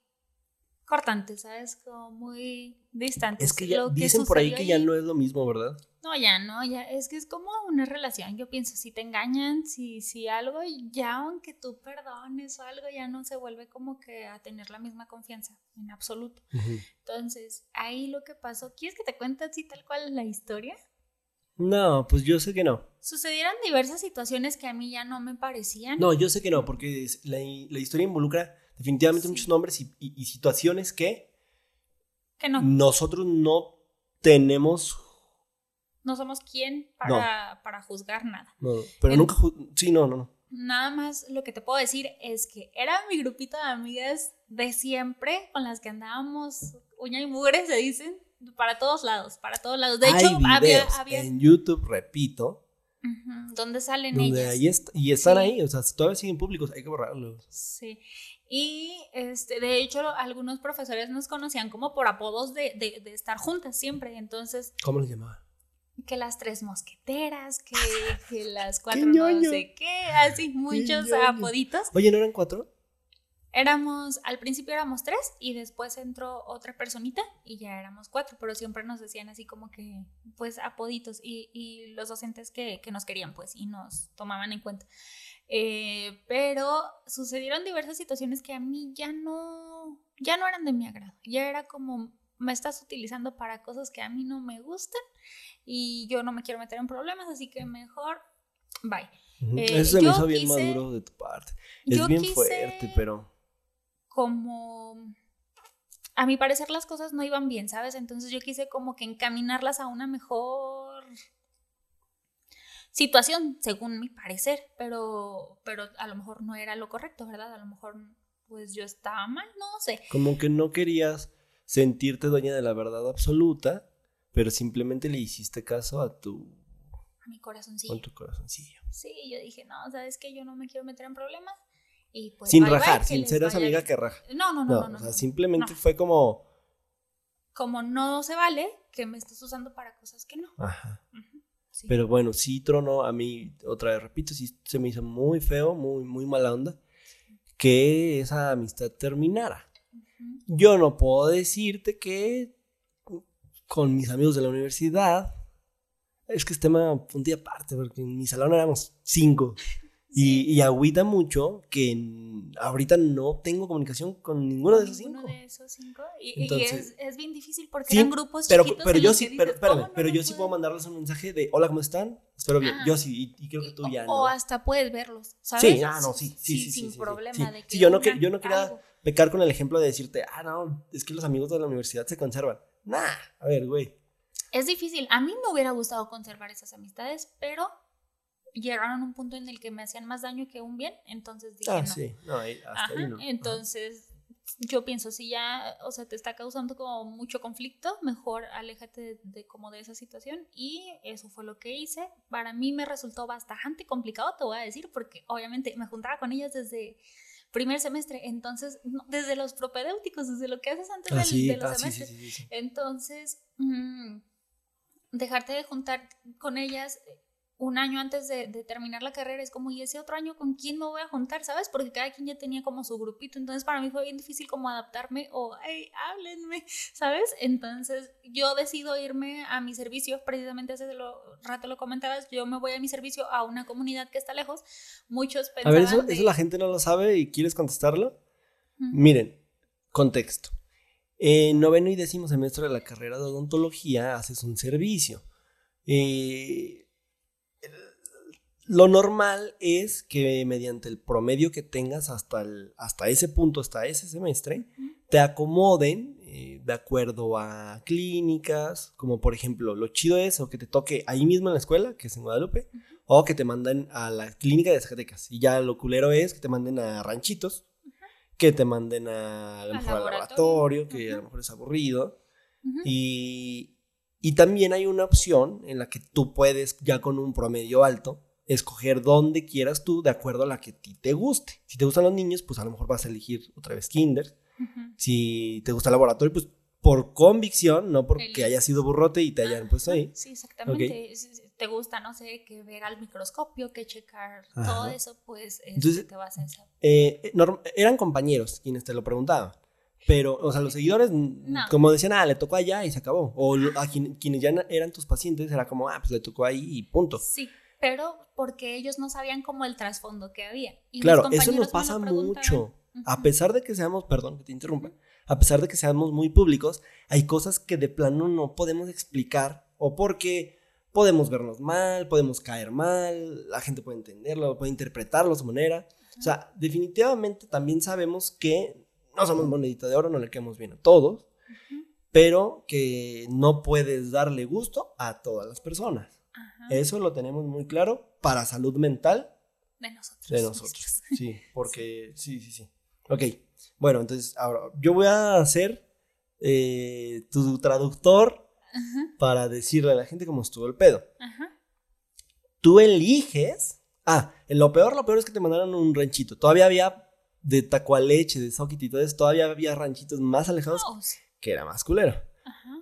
cortantes, ¿sabes? Como muy distantes. Es que ya dicen por ahí que ya no es lo mismo, ¿verdad? No, ya no, ya es que es como una relación. Yo pienso, si te engañan, si, si algo, ya aunque tú perdones o algo, ya no se vuelve como que a tener la misma confianza, en absoluto. Entonces, ahí lo que pasó, ¿quieres que te cuente así tal cual la historia? No, pues yo sé que no. Sucedieron diversas situaciones que a mí ya no me parecían. No, yo sé que no, porque la, la historia involucra definitivamente muchos nombres y, situaciones que, nosotros no tenemos. No somos quien para, para juzgar nada. pero nunca. Sí, no, no, no. Nada más lo que te puedo decir es que era mi grupito de amigas de siempre con las que andábamos uña y mugre, se dicen, para todos lados, para todos lados. De hecho, había, En YouTube, repito, donde salen ellas. y están ahí, o sea, todavía siguen públicos, hay que borrarlos. Sí. Y este, de hecho, algunos profesores nos conocían como por apodos de, de, estar juntas siempre. Entonces. ¿Cómo les llamaban? Que las tres mosqueteras, que, que las cuatro no sé qué, así, muchos apoditos. Oye, ¿no eran cuatro? Éramos, al principio éramos tres y después entró otra personita y ya éramos cuatro, pero siempre nos decían así como que, pues, apoditos y, y los docentes que, que, nos querían, pues, y nos tomaban en cuenta. Eh, pero sucedieron diversas situaciones que a mí ya no, ya no eran de mi agrado. Ya era como, me estás utilizando para cosas que a mí no me gustan y yo no me quiero meter en problemas, así que mejor, bye. Eh, Eso se me hizo bien maduro de tu parte. Es bien fuerte, pero... Como a mi parecer las cosas no iban bien, ¿sabes? Entonces yo quise como que encaminarlas a una mejor situación, según mi parecer, pero, pero a lo mejor no era lo correcto, ¿verdad? A lo mejor pues yo estaba mal, no sé. Como que no querías sentirte dueña de la verdad absoluta, pero simplemente le hiciste caso a tu... A mi corazoncillo. A tu corazoncillo. Sí, yo dije, no, sabes que yo no me quiero meter en problemas. Y pues, sin rajar, sin ser esa amiga que raja. No, no, no, no. o sea, simplemente fue como... Como no se vale que me estés usando para cosas que no. Ajá. Pero bueno, sí trono a mí, otra vez repito, sí se me hizo muy feo, muy, muy mala onda que esa amistad terminara. Yo no puedo decirte que con mis amigos de la universidad, es que es tema un día aparte, porque en mi salón éramos cinco. Y, y, agüita mucho que ahorita no tengo comunicación con ninguno de esos cinco. de esos cinco. Y, es, es, bien difícil porque eran grupos pero, chiquitos. Pero yo sí, pero, espérame, pero yo sí puedo mandarles un mensaje de hola, ¿cómo están? Espero bien. Yo sí, y, creo que tú ya. O, o hasta puedes verlos, ¿sabes? Sí, ah, no, sí, sí, sí. sin problema de que. Sí, yo no, yo no quería pecar con el ejemplo de decirte, ah, no, es que los amigos de la universidad se conservan. Nah, a ver, güey. Es difícil. A mí me hubiera gustado conservar esas amistades, pero llegaron a un punto en el que me hacían más daño que un bien, entonces dije ah, no. Sí. no, hasta ahí no. Entonces, yo pienso, si ya, o sea, te está causando como mucho conflicto, mejor aléjate de, como de esa situación y eso fue lo que hice. Para mí me resultó bastante complicado, te voy a decir, porque obviamente me juntaba con ellas desde primer semestre, entonces, desde los propedéuticos, desde lo que haces antes ah, de los ah, semestres. entonces, mm, dejarte de juntar con ellas un año antes de, terminar la carrera, es como, ¿y ese otro año con quién me voy a juntar? ¿Sabes? Porque cada quien ya tenía como su grupito, entonces para mí fue bien difícil como adaptarme o, hey, háblenme, ¿sabes? Entonces yo decido irme a mi servicio, precisamente hace lo, rato lo comentabas, yo me voy a mi servicio a una comunidad que está lejos, muchos pensaban... A ver, eso, la gente no lo sabe y quieres contestarlo. Miren, contexto. En noveno y décimo semestre de la carrera de odontología haces un servicio. Eh, lo normal es que mediante el promedio que tengas hasta, el, hasta ese punto, hasta ese semestre, te acomoden eh, de acuerdo a clínicas, como por ejemplo, lo chido es o que te toque ahí mismo en la escuela, que es en Guadalupe, o que te manden a la clínica de Zacatecas. Y ya lo culero es que te manden a ranchitos, que te manden a, al laboratorio, que a lo mejor es aburrido. y, y también hay una opción en la que tú puedes, ya con un promedio alto, escoger dónde quieras tú de acuerdo a la que a ti te guste. Si te gustan los niños, pues a lo mejor vas a elegir otra vez kinder. Si te gusta el laboratorio, pues por convicción, no porque haya sido burrote y te hayan puesto ahí. Sí, exactamente. Te gusta, no sé, que ver al microscopio, que checar todo eso, pues Entonces, te vas a esa. Eh, eran compañeros quienes te lo preguntaban. Pero, o sea, los seguidores, como decían, ah, le tocó allá y se acabó. O a quienes ya eran tus pacientes, era como, ah, pues le tocó ahí y punto. Sí, pero porque ellos no sabían como el trasfondo que había. Y claro, eso nos pasa mucho. A pesar de que seamos, perdón que te interrumpa, a pesar de que seamos muy públicos, hay cosas que de plano no podemos explicar o porque podemos vernos mal, podemos caer mal, la gente puede entenderlo, puede interpretarlo a su manera. O sea, definitivamente también sabemos que no somos monedita de oro, no le quedamos bien a todos, pero que no puedes darle gusto a todas las personas. Eso lo tenemos muy claro para salud mental. De nosotros. De nosotros. Sí, porque sí, sí, sí. Ok, bueno, entonces ahora yo voy a ser eh, tu traductor para decirle a la gente cómo estuvo el pedo. Ajá. Tú eliges. Ah, lo peor, lo peor es que te mandaron un ranchito. Todavía había de tacualeche, de soquit y todo eso, todavía había ranchitos más alejados oh, que era más culero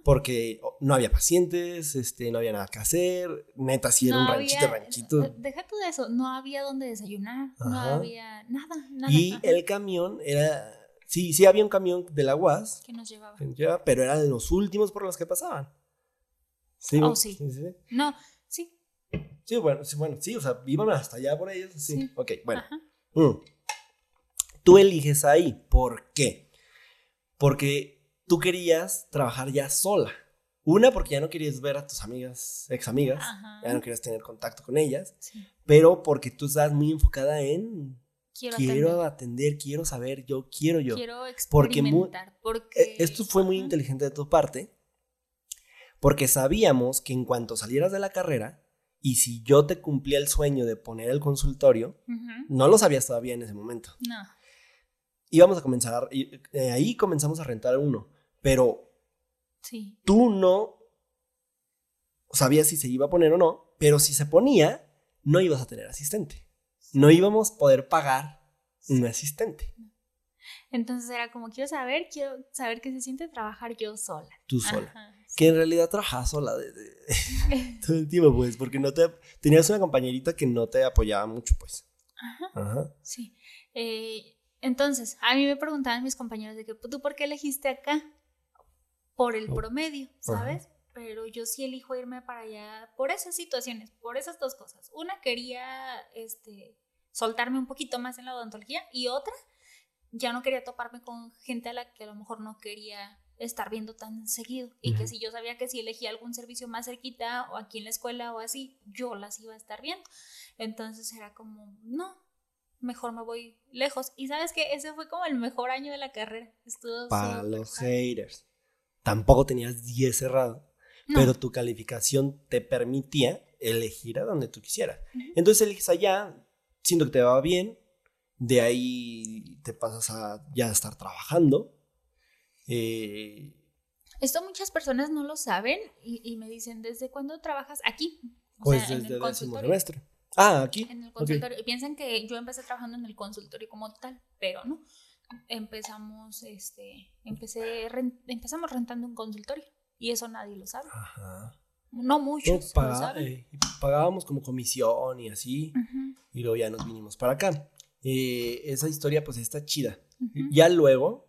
porque no había pacientes, este, no había nada que hacer, neta, sí era un ranchito, ranchito. Eh, deja tú de eso, no había donde desayunar, no había nada, nada. Y el camión era, sí, sí había un camión de la UAS. Que nos llevaba. pero eran los últimos por los que pasaban. Sí, oh, sí. No, sí. Sí, bueno, sí, bueno, sí, o sea, iban hasta allá por ellos, sí. Ok, bueno. Mm. Tú eliges ahí, ¿por qué? Porque tú querías trabajar ya sola. Una, porque ya no querías ver a tus amigas, ex amigas, ya no querías tener contacto con ellas, pero porque tú estás muy enfocada en quiero, atender. quiero saber, yo quiero yo. Quiero experimentar. Porque, e, esto fue muy inteligente de tu parte, porque sabíamos que en cuanto salieras de la carrera, y si yo te cumplía el sueño de poner el consultorio, no lo sabías todavía en ese momento. No. Íbamos a comenzar, eh, ahí comenzamos a rentar uno pero sí. tú no sabías si se iba a poner o no, pero si se ponía, no ibas a tener asistente. No íbamos a poder pagar un asistente. Entonces era como, quiero saber, quiero saber qué se siente trabajar yo sola. Tú sola. Que en realidad trabajabas sola de, todo el tiempo, pues, porque no te... Tenías una compañerita que no te apoyaba mucho, pues. Ajá. Ajá. Sí. Eh, entonces, a mí me preguntaban mis compañeros de que, ¿tú por qué elegiste acá? Por el promedio, ¿sabes? Pero yo sí elijo irme para allá por esas situaciones, por esas dos cosas. Una, quería este, soltarme un poquito más en la odontología y otra, ya no quería toparme con gente a la que a lo mejor no quería estar viendo tan seguido y que si yo sabía que si elegía algún servicio más cerquita o aquí en la escuela o así, yo las iba a estar viendo. Entonces era como, no, mejor me voy lejos. Y sabes que ese fue como el mejor año de la carrera. Estuvo Para los haters tampoco tenías 10 cerrado, pero tu calificación te permitía elegir a donde tú quisieras. Entonces eliges allá, siento que te va bien, de ahí te pasas a ya estar trabajando. Eh, Esto muchas personas no lo saben y, me dicen, ¿desde cuándo trabajas aquí? pues desde el décimo semestre. Ah, aquí. En el consultorio. Piensan que yo empecé trabajando en el consultorio como tal, pero no empezamos, este, empecé, empezamos rentando un consultorio y eso nadie lo sabe. Ajá. No muchos. Eh, pagábamos como comisión y así. Y luego ya nos vinimos para acá. Eh, esa historia pues está chida. Ya luego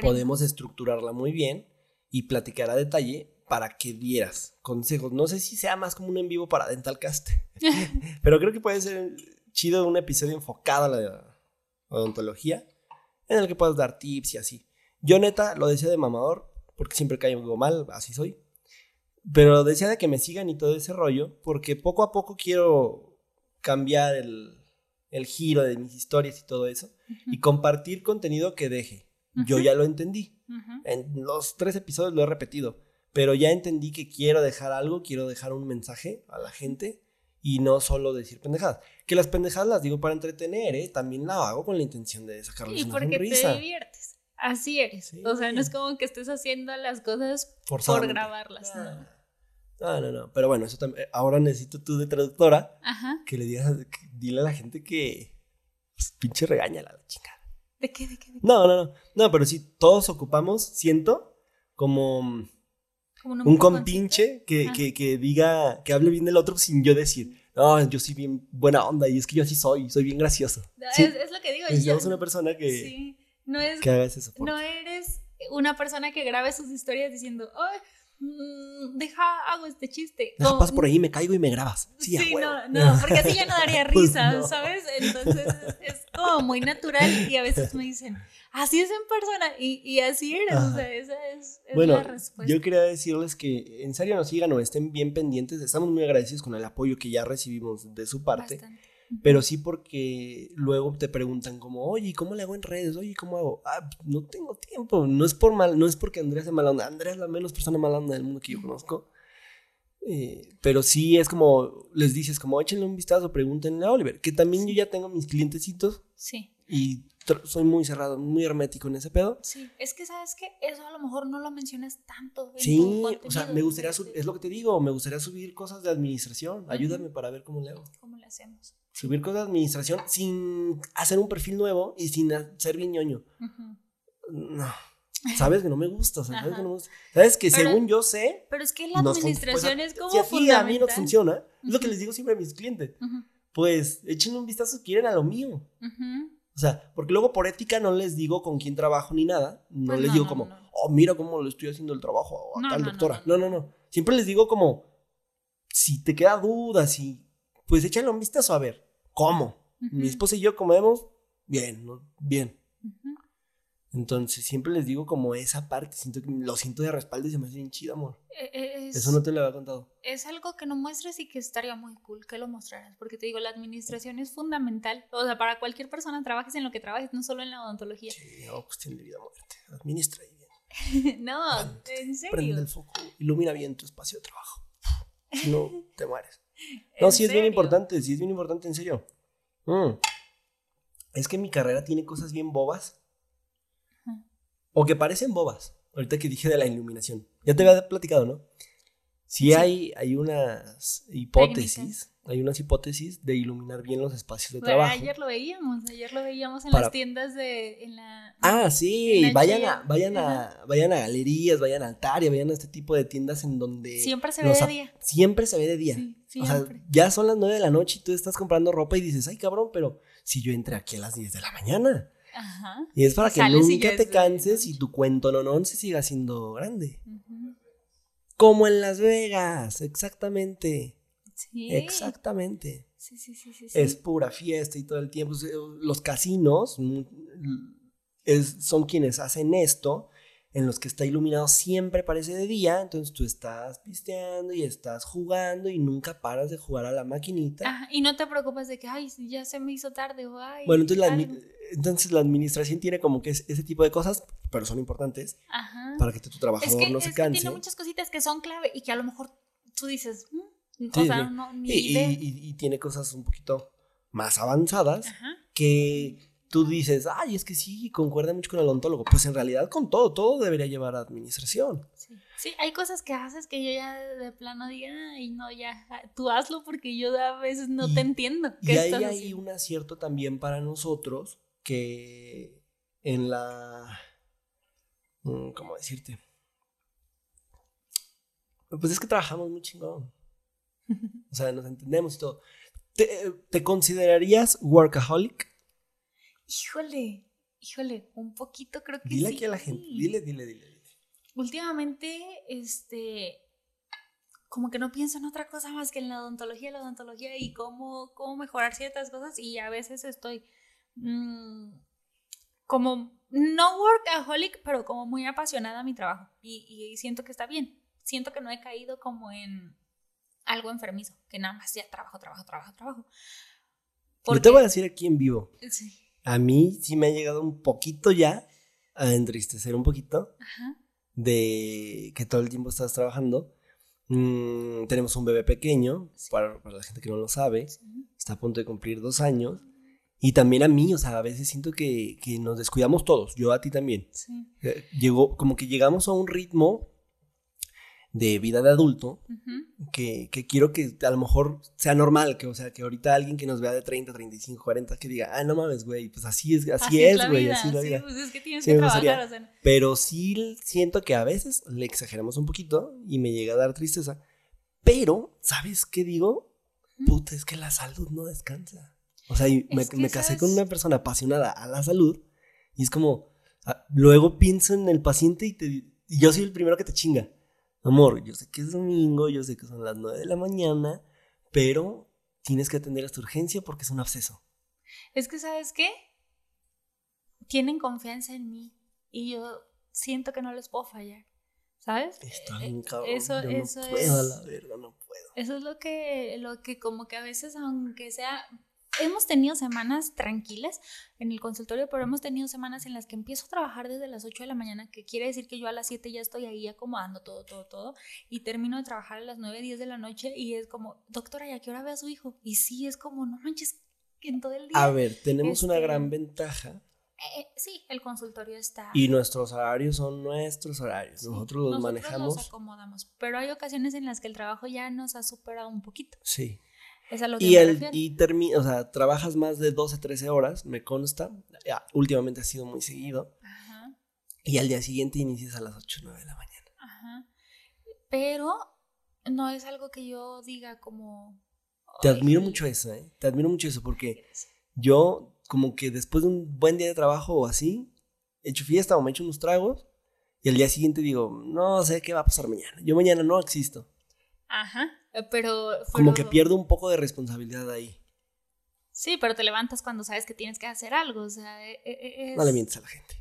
podemos estructurarla muy bien y platicar a detalle para que dieras consejos. No sé si sea más como un en vivo para Dentalcast, pero creo que puede ser chido un episodio enfocado a la odontología en el que puedas dar tips y así. Yo neta lo decía de mamador, porque siempre caigo mal, así soy. Pero decía de que me sigan y todo ese rollo, porque poco a poco quiero cambiar el, giro de mis historias y todo eso, y compartir contenido que deje. Yo ya lo entendí. En los tres episodios lo he repetido, pero ya entendí que quiero dejar algo, quiero dejar un mensaje a la gente y no solo decir pendejadas. Que las pendejadas las digo para entretener, ¿eh? También la hago con la intención de sacarles una sonrisa. Y porque te diviertes. Así eres. O sea, no es como que estés haciendo las cosas por grabarlas. No. no, no, Pero bueno, eso también. Ahora necesito tú de traductora que le digas, dile a la gente que pues, pinche regáñala la chica. ¿De qué? ¿De qué? No, no, no. No, pero sí, todos ocupamos, siento, como un compinche que, que, que, diga, que hable bien del otro sin yo decir, no, yo soy bien buena onda y es que yo así soy, soy bien gracioso. Es, lo que digo. Necesitamos una persona que, sí. no es, que haga ese soporte. No eres una persona que grabe sus historias diciendo, ay, mm, deja, hago este chiste. Deja, pas por ahí, me caigo y me grabas. Sí, sí no, no, porque así ya no daría pues risa, ¿sabes? Entonces es como muy natural y a veces me dicen, así es en persona y, así eres, o sea, esa es, bueno, la respuesta. Yo quería decirles que en serio nos sigan o estén bien pendientes, estamos muy agradecidos con el apoyo que ya recibimos de su parte. Pero sí porque luego te preguntan como, oye, ¿cómo le hago en redes? Oye, ¿cómo hago? Ah, no tengo tiempo. No es por mal, no es porque Andrea sea mala onda. Andrea es la menos persona mala onda del mundo que yo conozco. Eh, pero sí es como, les dices, como échenle un vistazo, pregúntenle a Oliver, que también yo ya tengo mis clientecitos. Sí. Y soy muy cerrado, muy hermético en ese pedo. Sí, es que sabes que eso a lo mejor no lo mencionas tanto. sí, o sea, me gustaría, es lo que te digo, me gustaría subir cosas de administración. Ayúdame para ver cómo le hago. ¿Cómo le hacemos? Subir cosas de administración sin hacer un perfil nuevo y sin ser bien ñoño. No. Sabes que no me gusta, sabes que no me gusta. Sabes que según yo sé. Pero es que la administración es como. Si a, a mí no funciona, es lo que les digo siempre a mis clientes. Pues echen un vistazo si quieren a lo mío. O sea, porque luego por ética no les digo con quién trabajo ni nada. No pues les digo como, oh, mira cómo le estoy haciendo el trabajo a tal doctora. No no, no, Siempre les digo como, si te queda duda, si, pues échale un vistazo a ver, ¿cómo? Mi esposa y yo comemos, bien, bien. Entonces siempre les digo como esa parte, siento que lo siento de respaldo y se me hace bien chido, amor. E, Eso no te lo había contado. Es algo que no muestres y que estaría muy cool que lo mostraras, porque te digo, la administración es fundamental. O sea, para cualquier persona trabajes en lo que trabajes, no solo en la odontología. Sí, no, cuestión de vida muerte. Administra y bien. no, en serio. Prende el foco, ilumina bien tu espacio de trabajo. Si no, te mueres. No, sí es bien importante, sí es bien importante, en serio. Mm. Es que mi carrera tiene cosas bien bobas o que parecen bobas. Ahorita que dije de la iluminación. Ya te había platicado, ¿no? Sí, Hay, hay unas hipótesis, hay unas hipótesis de iluminar bien los espacios de trabajo. Ayer lo veíamos, ayer lo veíamos en las tiendas de... En la, ah, sí, vayan, a, vayan, a, vayan a galerías, vayan a Altaria, vayan a este tipo de tiendas en donde... Siempre se ve de día. Siempre se ve de día. Sí, o sea, ya son las nueve de la noche y tú estás comprando ropa y dices, ay cabrón, pero si yo entré aquí a las 10 de la mañana. Y es para que nunca te canses y tu cuento no, no se siga siendo grande. Como en Las Vegas, exactamente. Sí. Exactamente. Sí, sí, sí, Es pura fiesta y todo el tiempo. Los casinos mm, son quienes hacen esto en los que está iluminado siempre parece de día, entonces tú estás pisteando y estás jugando y nunca paras de jugar a la maquinita. y no te preocupas de que, ay, ya se me hizo tarde o ay. Bueno, entonces la, entonces la administración tiene como que ese tipo de cosas, pero son importantes para que tu, trabajador no se canse. Que tiene muchas cositas que son clave y que a lo mejor tú dices, mm", o sea, no, ni y, y, y, tiene cosas un poquito más avanzadas que tú dices, ay, es que sí, concuerda mucho con el ontólogo. Pues en realidad con todo, todo debería llevar a administración. Sí. hay cosas que haces que yo ya de plano diga, y no, ya, tú hazlo porque yo a veces no te entiendo. y ahí hay un acierto también para nosotros que en la... Mm, ¿Cómo decirte? Pues es que trabajamos muy chingón. O sea, nos entendemos y todo. ¿Te, te considerarías workaholic? Híjole, híjole, un poquito creo que Dile sí. aquí a la gente. Dile, dile, dile. dile. Últimamente, este, como que no pienso en otra cosa más que en la odontología, la odontología y cómo, cómo mejorar ciertas cosas y a veces estoy mm, como, no workaholic, pero como muy apasionada a mi trabajo y, y siento que está bien. Siento que no he caído como en algo enfermizo, que nada más ya trabajo, trabajo, trabajo, trabajo. Yo te voy a decir aquí en vivo. Sí. A mí sí me ha llegado un poquito ya a entristecer un poquito Ajá. de que todo el tiempo estás trabajando. Mm, tenemos un bebé pequeño, para, para la gente que no lo sabe, Sí. está a punto de cumplir dos años. Y también a mí, o sea, a veces siento que, que nos descuidamos todos, yo a ti también. Sí. Eh, Llegó, como que llegamos a un ritmo de vida de adulto que, que quiero que a lo mejor sea normal, que o sea, que ahorita alguien que nos vea de 30, 35, 40, que diga, ah, no mames, güey, pues así es, así, es, güey, así es la sí, vida. pues es que tienes Sí, que me trabajar, gustaría. o sea, Pero sí siento que a veces le exageramos un poquito y me llega a dar tristeza. Pero, ¿sabes qué digo? Puta, es que la salud no descansa. O sea, me, me casé ¿sabes? con una persona apasionada a la salud y es como, ah, luego pienso en el paciente y, te, y yo soy el primero que te chinga. Amor, yo sé que es domingo, yo sé que son las 9 de la mañana, pero tienes que atender esta urgencia porque es un absceso. Es que, ¿sabes qué? Tienen confianza en mí y yo siento que no les puedo fallar, ¿sabes? Está Eh, bien cabrón. Eso, yo eso no puedo, es, la verga, no puedo. eso es lo que, lo que como que a veces, aunque sea, hemos tenido semanas tranquilas en el consultorio, pero hemos tenido semanas en las que empiezo a trabajar desde las 8 de la mañana, que quiere decir que yo a las 7 ya estoy ahí acomodando todo, todo, todo, y termino de trabajar a las 9, 10 de la noche y es como, doctora, ¿y a qué hora ve a su hijo? Y sí, es como, no manches, que en todo el día... A ver, tenemos una Este- gran ventaja Eh, sí, el consultorio está. y nuestros horarios son nuestros horarios. sí, Nosotros los nosotros manejamos. Acomodamos, pero hay ocasiones en las que el trabajo ya nos ha superado un poquito. Sí. Es a lo Y, el, y termi- o sea, trabajas más de 12, 13 horas, me consta. Ya, últimamente ha sido muy seguido. Ajá, Y al día siguiente inicias a las 8, 9 de la mañana. ajá. Pero no es algo que yo diga como. Te "Ay, admiro mucho eso, ¿eh? Te admiro mucho eso porque yo, como que después de un buen día de trabajo o así, he hecho fiesta o me echo unos tragos. Y al día siguiente digo, no sé qué va a pasar mañana. Yo mañana no existo. Ajá, eh, pero. Como que pierdo un poco de responsabilidad ahí. Sí, pero te levantas cuando sabes que tienes que hacer algo. O sea, e- e- es. No le mientes a la gente.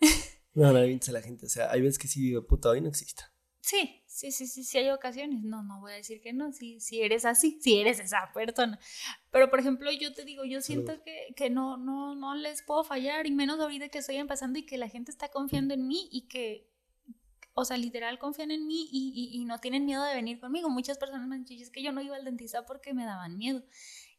No, no le mientes a la gente. O sea, hay veces que sí digo, puta, hoy no exista. Sí, sí, sí, sí, sí hay ocasiones. No, no voy a decir que no, si, si eres así, si eres esa persona. Pero, por ejemplo, yo te digo, yo siento Salud. que, que no, no, no les puedo fallar, y menos ahorita que estoy empezando y que la gente está confiando en mí y que, o sea, literal confían en mí y, y- no tienen miedo de venir conmigo. Muchas personas me han dicho, es que yo no iba al dentista porque me daban miedo.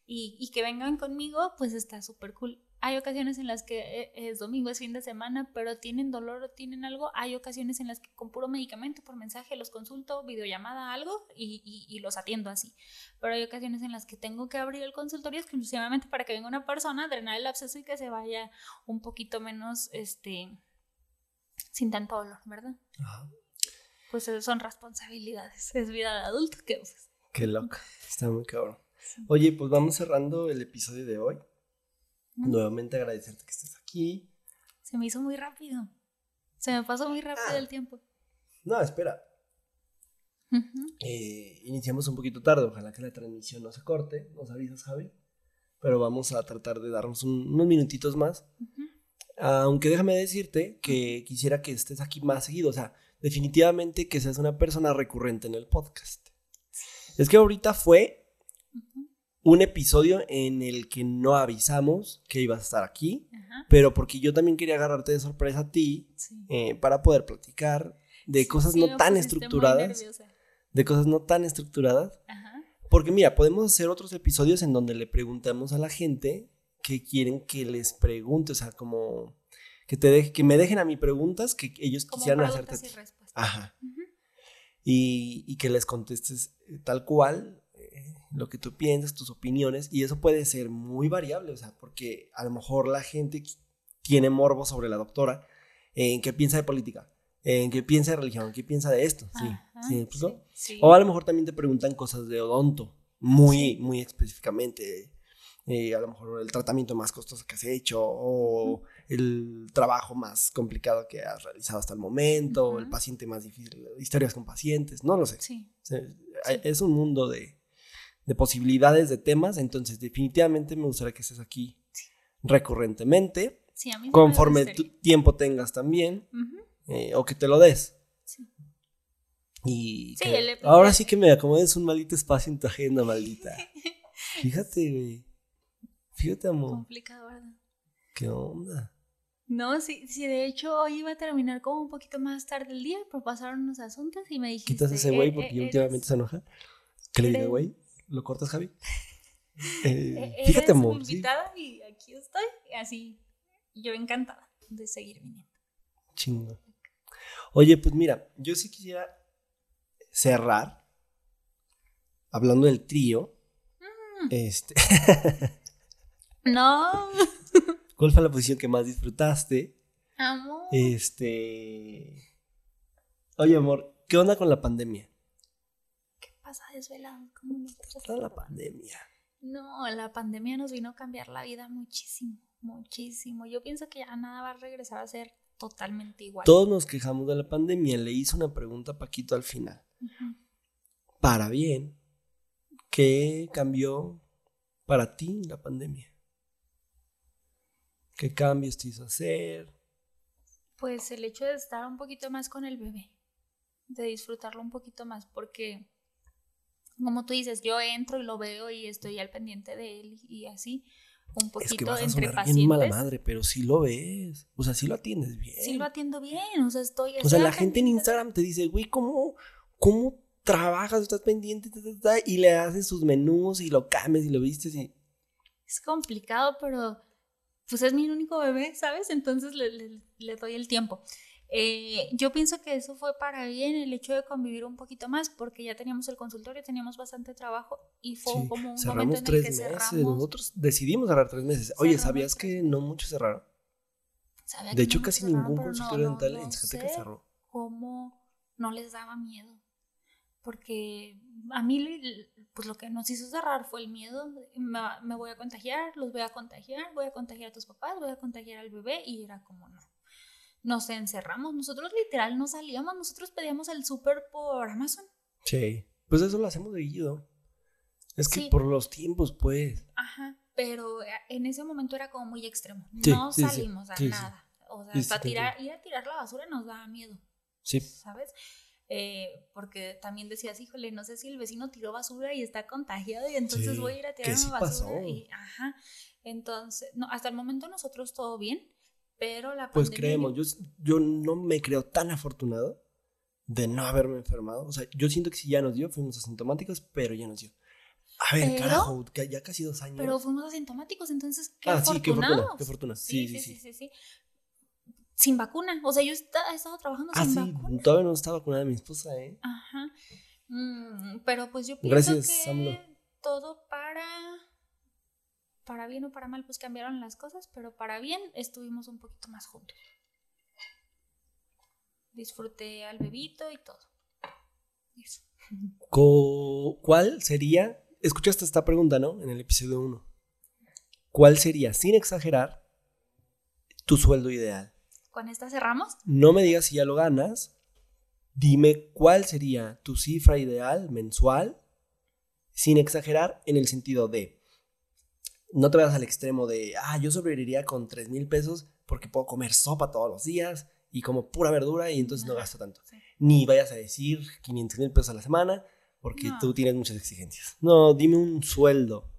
Y, y que vengan conmigo, pues está súper cool. Hay ocasiones en las que eh, es domingo, es fin de semana, pero tienen dolor o tienen algo. Hay ocasiones en las que con puro medicamento, por mensaje, los consulto, videollamada, algo, y, y- y los atiendo así. Pero hay ocasiones en las que tengo que abrir el consultorio exclusivamente para que venga una persona, drenar el absceso y que se vaya un poquito menos, este, sin tanto dolor, ¿verdad? Ajá. Pues eh, son responsabilidades, es vida de adulto que pues, Qué loca. Está muy cabrón. Oye, pues vamos cerrando el episodio de hoy. Mm. Nuevamente agradecerte que estés aquí. se me hizo muy rápido. Se me pasó muy rápido Ah. el tiempo. No, espera. Eh, iniciamos un poquito tarde. Ojalá que la transmisión no se corte. Nos avisas, Javi. Pero vamos a tratar de darnos un- unos minutitos más. Aunque déjame decirte que quisiera que estés aquí más seguido. O sea, definitivamente que seas una persona recurrente en el podcast. Es que ahorita fue un episodio en el que no avisamos que ibas a estar aquí, Ajá. pero porque yo también quería agarrarte de sorpresa a ti Sí. eh, para poder platicar de Sí, cosas sí, no tan estructuradas, de cosas no tan estructuradas, Ajá. porque mira, podemos hacer otros episodios en donde le preguntamos a la gente que quieren que les pregunte, o sea, como que te deje- que me dejen a mí preguntas que ellos Como quisieran hacerte. y respuestas. Ajá. Y, y que les contestes eh, tal cual eh, lo que tú piensas, tus opiniones, y eso puede ser muy variable, o sea, porque a lo mejor la gente tiene morbo sobre la doctora, en qué piensa de política, en qué piensa de religión, en qué piensa de esto, sí. Ajá. ¿Sí, O a lo mejor también te preguntan cosas de odonto, muy, muy específicamente. Eh, a lo mejor el tratamiento más costoso que has hecho o el trabajo más complicado que has realizado hasta el momento, o el paciente más difícil, historias con pacientes, no lo sé. Sí. Es un mundo de, de, posibilidades de temas, entonces definitivamente me gustaría que estés aquí recurrentemente, sí, a mí conforme tu tiempo tengas también, eh, o que te lo des. Sí. Y ahora sí que me acomodes un maldito espacio en tu agenda, maldita. Fíjate, güey. Fíjate, amor. Complicado, ¿verdad? ¿Qué onda? No, sí, sí, de hecho hoy iba a terminar como un poquito más tarde el día, pero pasaron unos asuntos y me dijiste... Quitas ese güey porque eh, últimamente se enoja. ¿Qué le diga, güey? ¿Lo cortas, Javi? Eh, fíjate, amor. invitada y aquí estoy, así, yo encantada de seguir viniendo. Chingo. Oye, pues mira, yo sí quisiera cerrar hablando del trío. Mm. Este... No. ¿Cuál fue la posición que más disfrutaste? Amor. Este. Oye, amor, ¿qué onda con la pandemia? ¿Qué pasa desvelado? ¿Cómo está la pandemia? No, la pandemia nos vino a cambiar la vida muchísimo, muchísimo. Yo pienso que ya nada va a regresar a ser totalmente igual. Todos nos quejamos de la pandemia. Le hice una pregunta a Paquito al final. Para bien, ¿qué cambió para ti la pandemia? ¿Qué cambios te hizo hacer? Pues el hecho de estar un poquito más con el bebé, de disfrutarlo un poquito más, porque como tú dices, yo entro y lo veo y estoy al pendiente de él y así, un poquito es que vas a entre pacientes. Bien mala madre, pero sí lo ves, o sea, sí lo atiendes bien. Sí lo atiendo bien, o sea, estoy... O sea, la gente en Instagram te dice, güey, ¿cómo, cómo trabajas, estás pendiente, y le haces sus menús y lo cambias y lo vistes y... Es complicado, pero pues es mi único bebé, ¿sabes? Entonces le, doy el tiempo. Eh, yo pienso que eso fue para bien el hecho de convivir un poquito más, porque ya teníamos el consultorio, teníamos bastante trabajo y fue como un momento en el que meses. cerramos. Nosotros decidimos cerrar tres meses. Oye, ¿sabías que no muchos cerraron? de hecho, casi ningún consultorio dental en Zacatecas cerró. ¿Cómo no les daba miedo? Porque a mí pues lo que nos hizo cerrar fue el miedo, me, voy a contagiar, los voy a contagiar, voy a contagiar a tus papás, voy a contagiar al bebé y era como no. Nos encerramos, nosotros literal no salíamos, nosotros pedíamos el súper por Amazon. Sí, pues eso lo hacemos de guido. Es que por los tiempos, pues. Ajá, pero en ese momento era como muy extremo. no salimos a nada. O sea, para tirar, ir a tirar la basura nos daba miedo. Sí. ¿Sabes? Eh, porque también decías, híjole, no sé si el vecino tiró basura y está contagiado y entonces voy a ir a tirar basura. Pasó? Y, ajá, entonces, no, hasta el momento nosotros todo bien, pero la Pues creemos, yo, yo no me creo tan afortunado de no haberme enfermado. O sea, yo siento que si ya nos dio, fuimos asintomáticos, pero ya nos dio. A ver, carajo, ya casi dos años. Pero fuimos asintomáticos, entonces qué ah, Sí, qué fortuna, qué fortuna. sí, sí. sí, sí, sí sin vacuna. O sea, yo he estado trabajando ah, sin sí, vacuna. Todavía no está vacunada mi esposa, ¿eh? Ajá. Mm, pero pues yo pienso que todo para para bien o para mal pues cambiaron las cosas, pero para bien estuvimos un poquito más juntos. Disfruté al bebito y todo. Eso. ¿Cuál sería? Escuchaste esta pregunta, ¿no? En el episodio 1. ¿Cuál sería, sin exagerar, tu sueldo ideal? ¿Con esta cerramos? No me digas si ya lo ganas. Dime cuál sería tu cifra ideal mensual, sin exagerar en el sentido de, no te vayas al extremo de, ah, yo sobreviviría con 3 mil pesos porque puedo comer sopa todos los días y como pura verdura y entonces no gasto tanto. Ni vayas a decir 500 mil pesos a la semana porque tú tienes muchas exigencias. No, dime un sueldo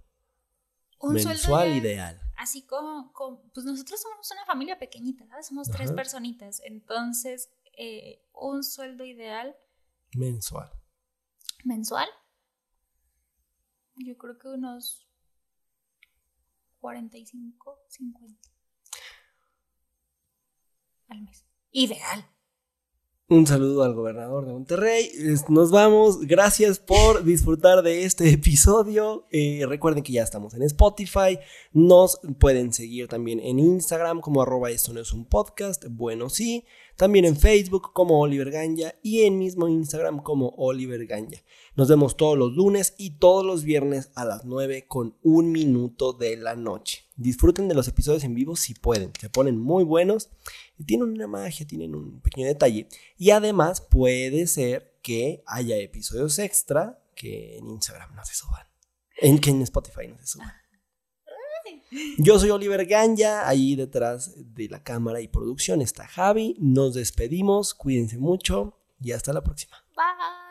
mensual ideal así como, pues nosotros somos una familia pequeñita, Somos tres personitas, entonces eh, un sueldo ideal. Mensual. ¿Mensual? Yo creo que unos 45, 50 al mes. Ideal. Un saludo al gobernador de Monterrey. Nos vamos. Gracias por disfrutar de este episodio. Eh, recuerden que ya estamos en Spotify. Nos pueden seguir también en Instagram como arroba esto no es un podcast. Bueno, sí. También en Facebook como Oliver Ganja y en mismo Instagram como Oliver Ganja. Nos vemos todos los lunes y todos los viernes a las 9 con un minuto de la noche. Disfruten de los episodios en vivo si pueden. Se ponen muy buenos tienen una magia, tienen un pequeño detalle. Y además puede ser que haya episodios extra que en Instagram no se suban. En que en Spotify no se suban. Yo soy Oliver Ganja, ahí detrás de la cámara y producción está Javi. Nos despedimos, cuídense mucho y hasta la próxima. Bye.